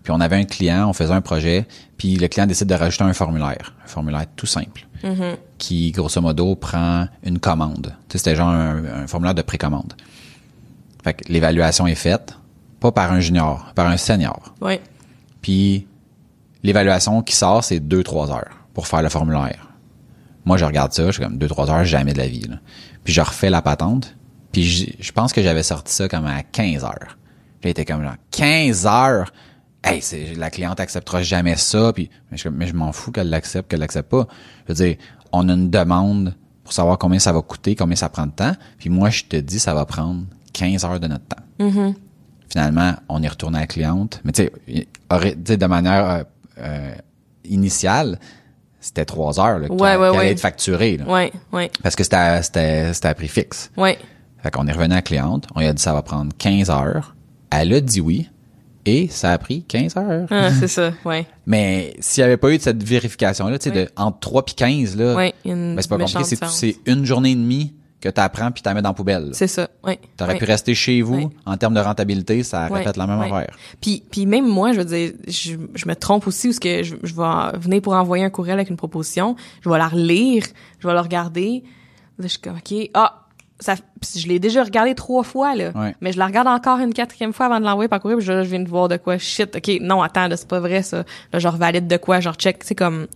Puis on avait un client, on faisait un projet, puis le client décide de rajouter un formulaire, un formulaire tout simple, qui grosso modo prend une commande. C'était genre un, un formulaire de précommande. Fait que l'évaluation est faite, pas par un junior, par un senior. Puis l'évaluation qui sort, c'est 2-3 heures pour faire le formulaire. Moi, je regarde ça, je suis comme 2-3 heures, jamais de la vie. là. Puis je refais la patente. Puis je, je pense que j'avais sorti ça comme à 15 heures. Puis était comme genre 15 heures? Hey, c'est, la cliente acceptera jamais ça. Puis mais je, mais je m'en fous qu'elle l'accepte, qu'elle l'accepte pas. Je veux dire, on a une demande pour savoir combien ça va coûter, combien ça prend de temps. Puis moi, je te dis, ça va prendre 15 heures de notre temps. Finalement, on est retourné à la cliente. Mais tu sais, de manière euh, euh, initiale, c'était 3 heures là, Ouais, ouais, allait être là. Ouais, ouais, Parce que c'était à- c'était c'était à prix fixe. ouais. Fait qu'on est revenu à la cliente, on lui a dit ça va prendre 15 heures. Elle a dit oui et ça a pris 15 heures. Ah, c'est ça, ouais. Mais s'il n'y avait pas eu de cette vérification là, tu sais Oui. entre 3 puis 15 là, une ben, c'est pas compliqué, c'est une journée et demie que tu apprends puis tu mets dans la poubelle. C'est ça, ouais. T'aurais ouais. pu rester chez vous en termes de rentabilité, ça aurait Ouais, fait la même affaire. Puis, puis même moi, je veux dire, je, je me trompe aussi parce que je, je vais venir pour envoyer un courriel avec une proposition, je vais la relire, je vais la regarder. Là, je suis comme, OK, ah, ça, je l'ai déjà regardé trois fois, là. Ouais. Mais je la regarde encore une quatrième fois avant de l'envoyer par courriel, puis je, je viens de voir de quoi. Shit, OK, non, attends, c'est pas vrai, ça. Là, je revalide de quoi, je recheck. C'est comme,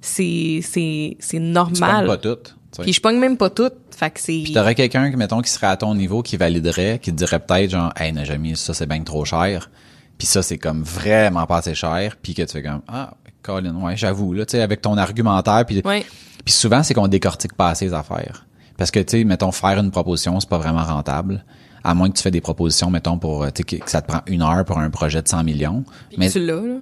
c'est, c'est, c'est Tu normal. pognes pas tout. tu sais. Puis je pogne même pas tout. Fait que c'est... Puis t'aurais quelqu'un, mettons, qui serait à ton niveau, qui validerait, qui te dirait peut-être genre, hey, Najami, ça c'est bien trop cher. Puis ça, c'est comme vraiment pas assez cher. Puis que tu fais comme, ah, Colin, ouais, j'avoue, là, tu sais, avec ton argumentaire. Puis, Ouais. puis souvent, c'est qu'on décortique pas assez les affaires. Parce que, tu sais, mettons, faire une proposition, c'est pas vraiment rentable. À moins que tu fais des propositions, mettons, pour, tu sais, que ça te prend une heure pour un projet de 100 millions. Mais, Tu l'as, là.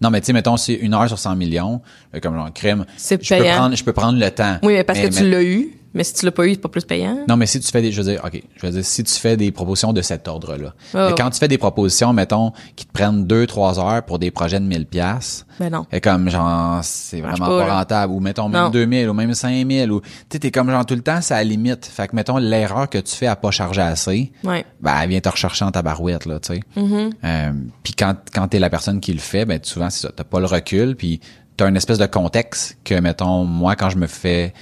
non, mais tu sais, mettons, c'est une heure sur 100 millions, euh, comme genre, crème. C'est je peux prendre, je peux prendre le temps. Oui, mais parce que tu mais- l'as eu. Mais si tu l'as pas eu, c'est pas plus payant. non, mais si tu fais des, je veux dire, ok, je veux dire, si tu fais des propositions de cet ordre-là, Oh. quand tu fais des propositions, mettons, qui te prennent deux, trois heures pour des projets de 1000 pièces, Ben non. et comme genre, c'est vraiment pas, pas, là. rentable, ou mettons même Non. 2000, ou même 5000, ou, tu sais, t'es comme genre tout le temps, c'est à la limite. Fait que mettons, l'erreur que tu fais à pas charger assez, Ouais. ben, elle vient te rechercher en tabarouette, là, tu sais. Euh, puis quand, quand t'es la personne qui le fait, ben, souvent, c'est ça, t'as pas le recul, puis t'as une espèce de contexte que, mettons, moi, quand je me fais,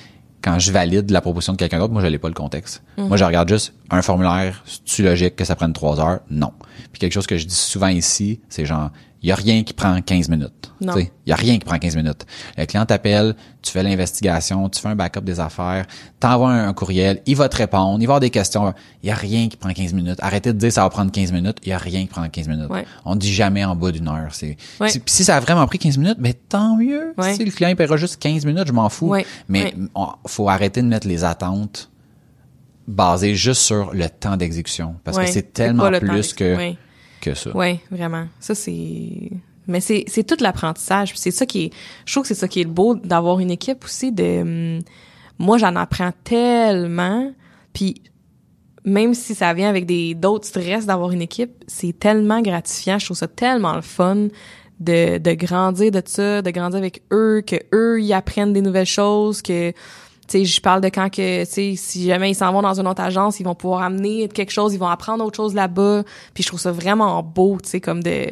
quand je valide la proposition de quelqu'un d'autre, moi, je l'ai pas le contexte. Moi, je regarde juste un formulaire, c'est-tu logique que ça prenne trois heures? Non. Puis quelque chose que je dis souvent ici, c'est genre, il y a rien qui prend 15 minutes. Non. Il y a rien qui prend 15 minutes. Le client t'appelle, tu fais l'investigation, tu fais un backup des affaires, t'envoies un, un courriel, il va te répondre, il va avoir des questions. Il y a rien qui prend 15 minutes. Arrêtez de dire ça va prendre 15 minutes. Il y a rien qui prend 15 minutes. Ouais. On dit jamais en bas d'une heure. C'est, Ouais. si, ça a vraiment pris 15 minutes, ben tant mieux. Ouais. Si le client paiera juste 15 minutes, je m'en fous. Ouais. Mais on- faut arrêter de mettre les attentes basées juste sur le temps d'exécution. Parce que c'est tellement plus que. Ouais, vraiment. Ça, c'est. Mais c'est, c'est tout l'apprentissage. C'est ça qui est. Je trouve que c'est ça qui est le beau d'avoir une équipe aussi. De. hum, Moi, j'en apprends tellement. Puis même si ça vient avec des d'autres stress d'avoir une équipe, c'est tellement gratifiant. Je trouve ça tellement le fun de, de grandir de ça, de grandir avec eux, que eux ils apprennent des nouvelles choses, que sais, je parle de quand que, tu sais, si jamais ils s'en vont dans une autre agence, ils vont pouvoir amener quelque chose, ils vont apprendre autre chose là-bas. Puis je trouve ça vraiment beau, tu sais, comme de,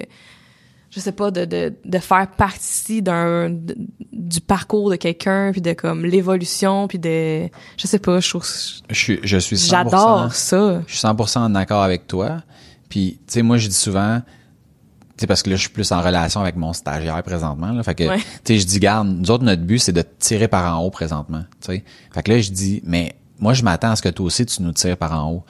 je sais pas, de, de, de faire partie d'un, du parcours de quelqu'un, puis de comme l'évolution, puis de, je sais pas, je trouve, Je suis, je suis 100%, j'adore ça. Je suis 100% en accord avec toi. Puis, tu sais, moi, je dis souvent, sais, parce que là, je suis plus en relation avec mon stagiaire présentement, là. Fait que, Ouais. tu sais, je dis, garde, nous autres, notre but, c'est de te tirer par en haut présentement, tu sais. Fait que là, je dis, mais moi, je m'attends à ce que toi aussi, tu nous tires par en haut.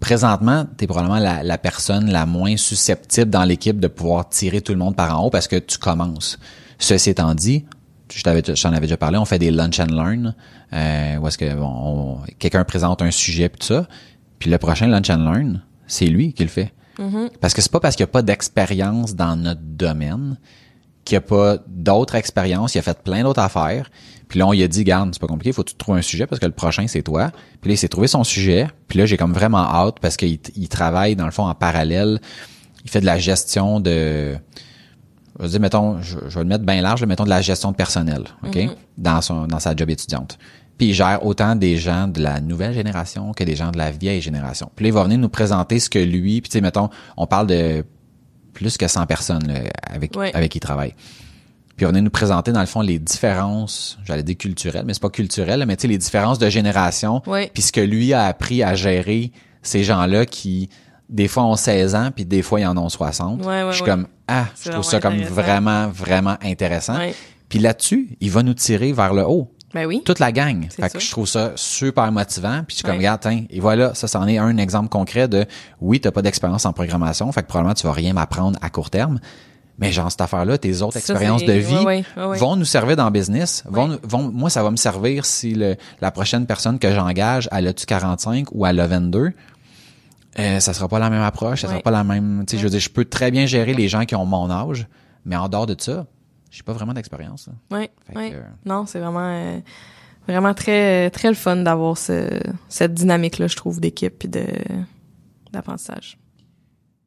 Présentement, t'es probablement la, la personne la moins susceptible dans l'équipe de pouvoir tirer tout le monde par en haut parce que tu commences. Ceci étant dit, je t'en avais déjà parlé, on fait des lunch and learn, euh, où est-ce que bon, on- quelqu'un présente un sujet puis tout ça, puis le prochain lunch and learn, c'est lui qui le fait. Parce que c'est pas parce qu'il n'y a pas d'expérience dans notre domaine qu'il n'y a pas d'autres expériences, il a fait plein d'autres affaires. Puis là, on lui a dit, garde, c'est pas compliqué, faut que tu trouves un sujet parce que le prochain, c'est toi. Puis là, il s'est trouvé son sujet. Puis là, j'ai comme vraiment hâte parce qu'il il travaille, dans le fond, en parallèle. Il fait de la gestion de... Je veux dire, mettons, je, je vais le mettre bien large, là, mettons de la gestion de personnel, OK? Dans, son, dans sa job étudiante. Puis il gère autant des gens de la nouvelle génération que des gens de la vieille génération. Puis là, il va venir nous présenter ce que lui... Puis tu sais, mettons, on parle de plus que 100 personnes là, avec, Ouais. avec qui il travaille. Puis on est nous présenter dans le fond les différences, j'allais dire culturelles, mais c'est pas culturel, mais tu sais les différences de génération, Ouais. puis ce que lui a appris à gérer ces gens-là qui des fois ont 16 ans puis des fois ils en ont 60. Ouais, ouais, je suis comme ah, je trouve ça comme vraiment vraiment intéressant. Puis là-dessus, il va nous tirer vers le haut. Ben oui. Toute la gang. Fait que je trouve ça super motivant. Puis je suis comme, regarde, tiens, et voilà, ça, c'en est un exemple concret de, oui, t'as pas d'expérience en programmation, fait que probablement tu vas rien m'apprendre à court terme. Mais genre, cette affaire-là, tes autres Ça, expériences de vie vont nous servir dans le business. Vont, vont, moi, ça va me servir si le, la prochaine personne que j'engage, elle a-tu 45 ou elle a 22. Euh, ça sera pas la même approche, ça sera pas la même, tu sais, je veux dire, je peux très bien gérer les gens qui ont mon âge, mais en dehors de ça, j'ai pas vraiment d'expérience. que, ouais. euh, Non, c'est vraiment euh, vraiment très très le fun d'avoir ce, cette dynamique là, je trouve d'équipe et de d'apprentissage.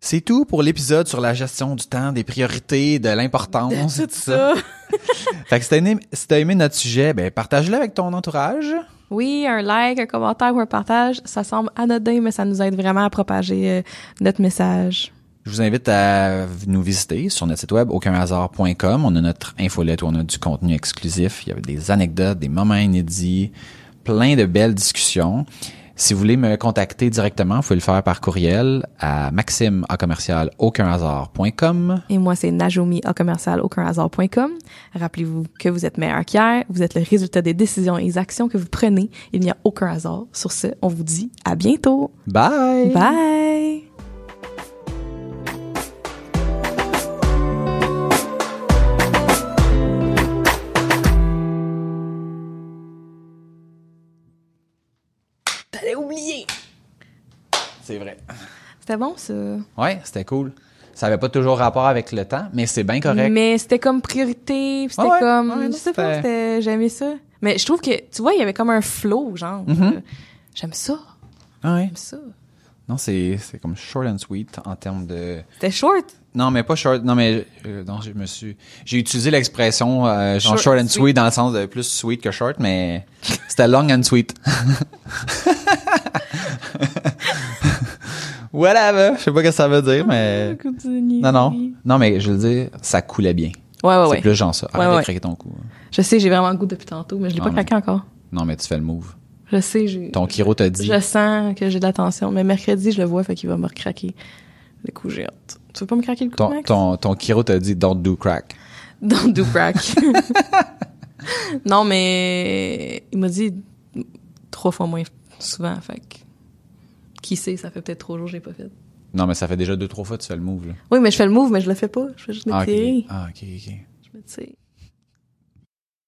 C'est tout pour l'épisode sur la gestion du temps, des priorités, de l'importance. et Tout ça. Fait que si t'as aimé, si t'as aimé notre sujet, ben partage-le avec ton entourage. Oui, un like, un commentaire ou un partage, ça semble anodin mais ça nous aide vraiment à propager euh, notre message. Je vous invite à nous visiter sur notre site web aucunhasard.com. On a notre infolette où on a du contenu exclusif. Il y a des anecdotes, des moments inédits, plein de belles discussions. Si vous voulez me contacter directement, vous pouvez le faire par courriel à maxime à commercial aucunhasard.com. Et moi, c'est Najomi à commercial aucunhasard.com. Rappelez-vous que vous êtes meilleur qu'hier, vous êtes le résultat des décisions et des actions que vous prenez. Il n'y a aucun hasard. Sur ce, on vous dit à bientôt. Bye! Bye! C'était bon, ça? Ouais, c'était cool. Ça avait pas toujours rapport avec le temps, mais c'est bien correct. Mais c'était comme priorité, c'était Ah ouais, comme... ouais, je sais pas. J'aimais ça. Mais je trouve que, tu vois, il y avait comme un flow, genre. Mm-hmm. Euh, J'aime ça. Ah ouais. J'aime ça. Non, c'est comme short and sweet en termes de C'était short? Non, mais pas short. Non, mais euh, non, je me suis. J'ai utilisé l'expression euh, genre Short short, and and sweet. dans le sens de plus sweet que short, mais c'était long and sweet. Whatever. Je sais pas ce que ça veut dire, mais Continue. non, non, non, mais je veux dire, ça coulait bien. Ouais, ouais, c'est ouais. plus genre ça. Arrête Ouais, de craquer ton cou. Je sais, j'ai vraiment le goût depuis tantôt, mais je l'ai Ah, pas craqué encore. Non, mais tu fais le move. Je sais, j'ai... Ton Kiro t'a dit. Je sens que j'ai de l'attention, mais mercredi, je le vois, fait qu'il va me recraquer. Le coup, j'ai hâte. Tu veux pas me craquer le coup, Ton, Max? ton, ton Kiro t'a dit don't do crack. Don't do crack. non, mais il m'a dit trois fois moins souvent, fait que... Qui sait, ça fait peut-être trois jours que je l'ai pas fait. Non, mais ça fait déjà deux, trois fois que tu fais le move, là. Oui, mais je fais le move, mais je le fais pas. Je fais juste me Ah. Ah, ok, ok. Je me tire.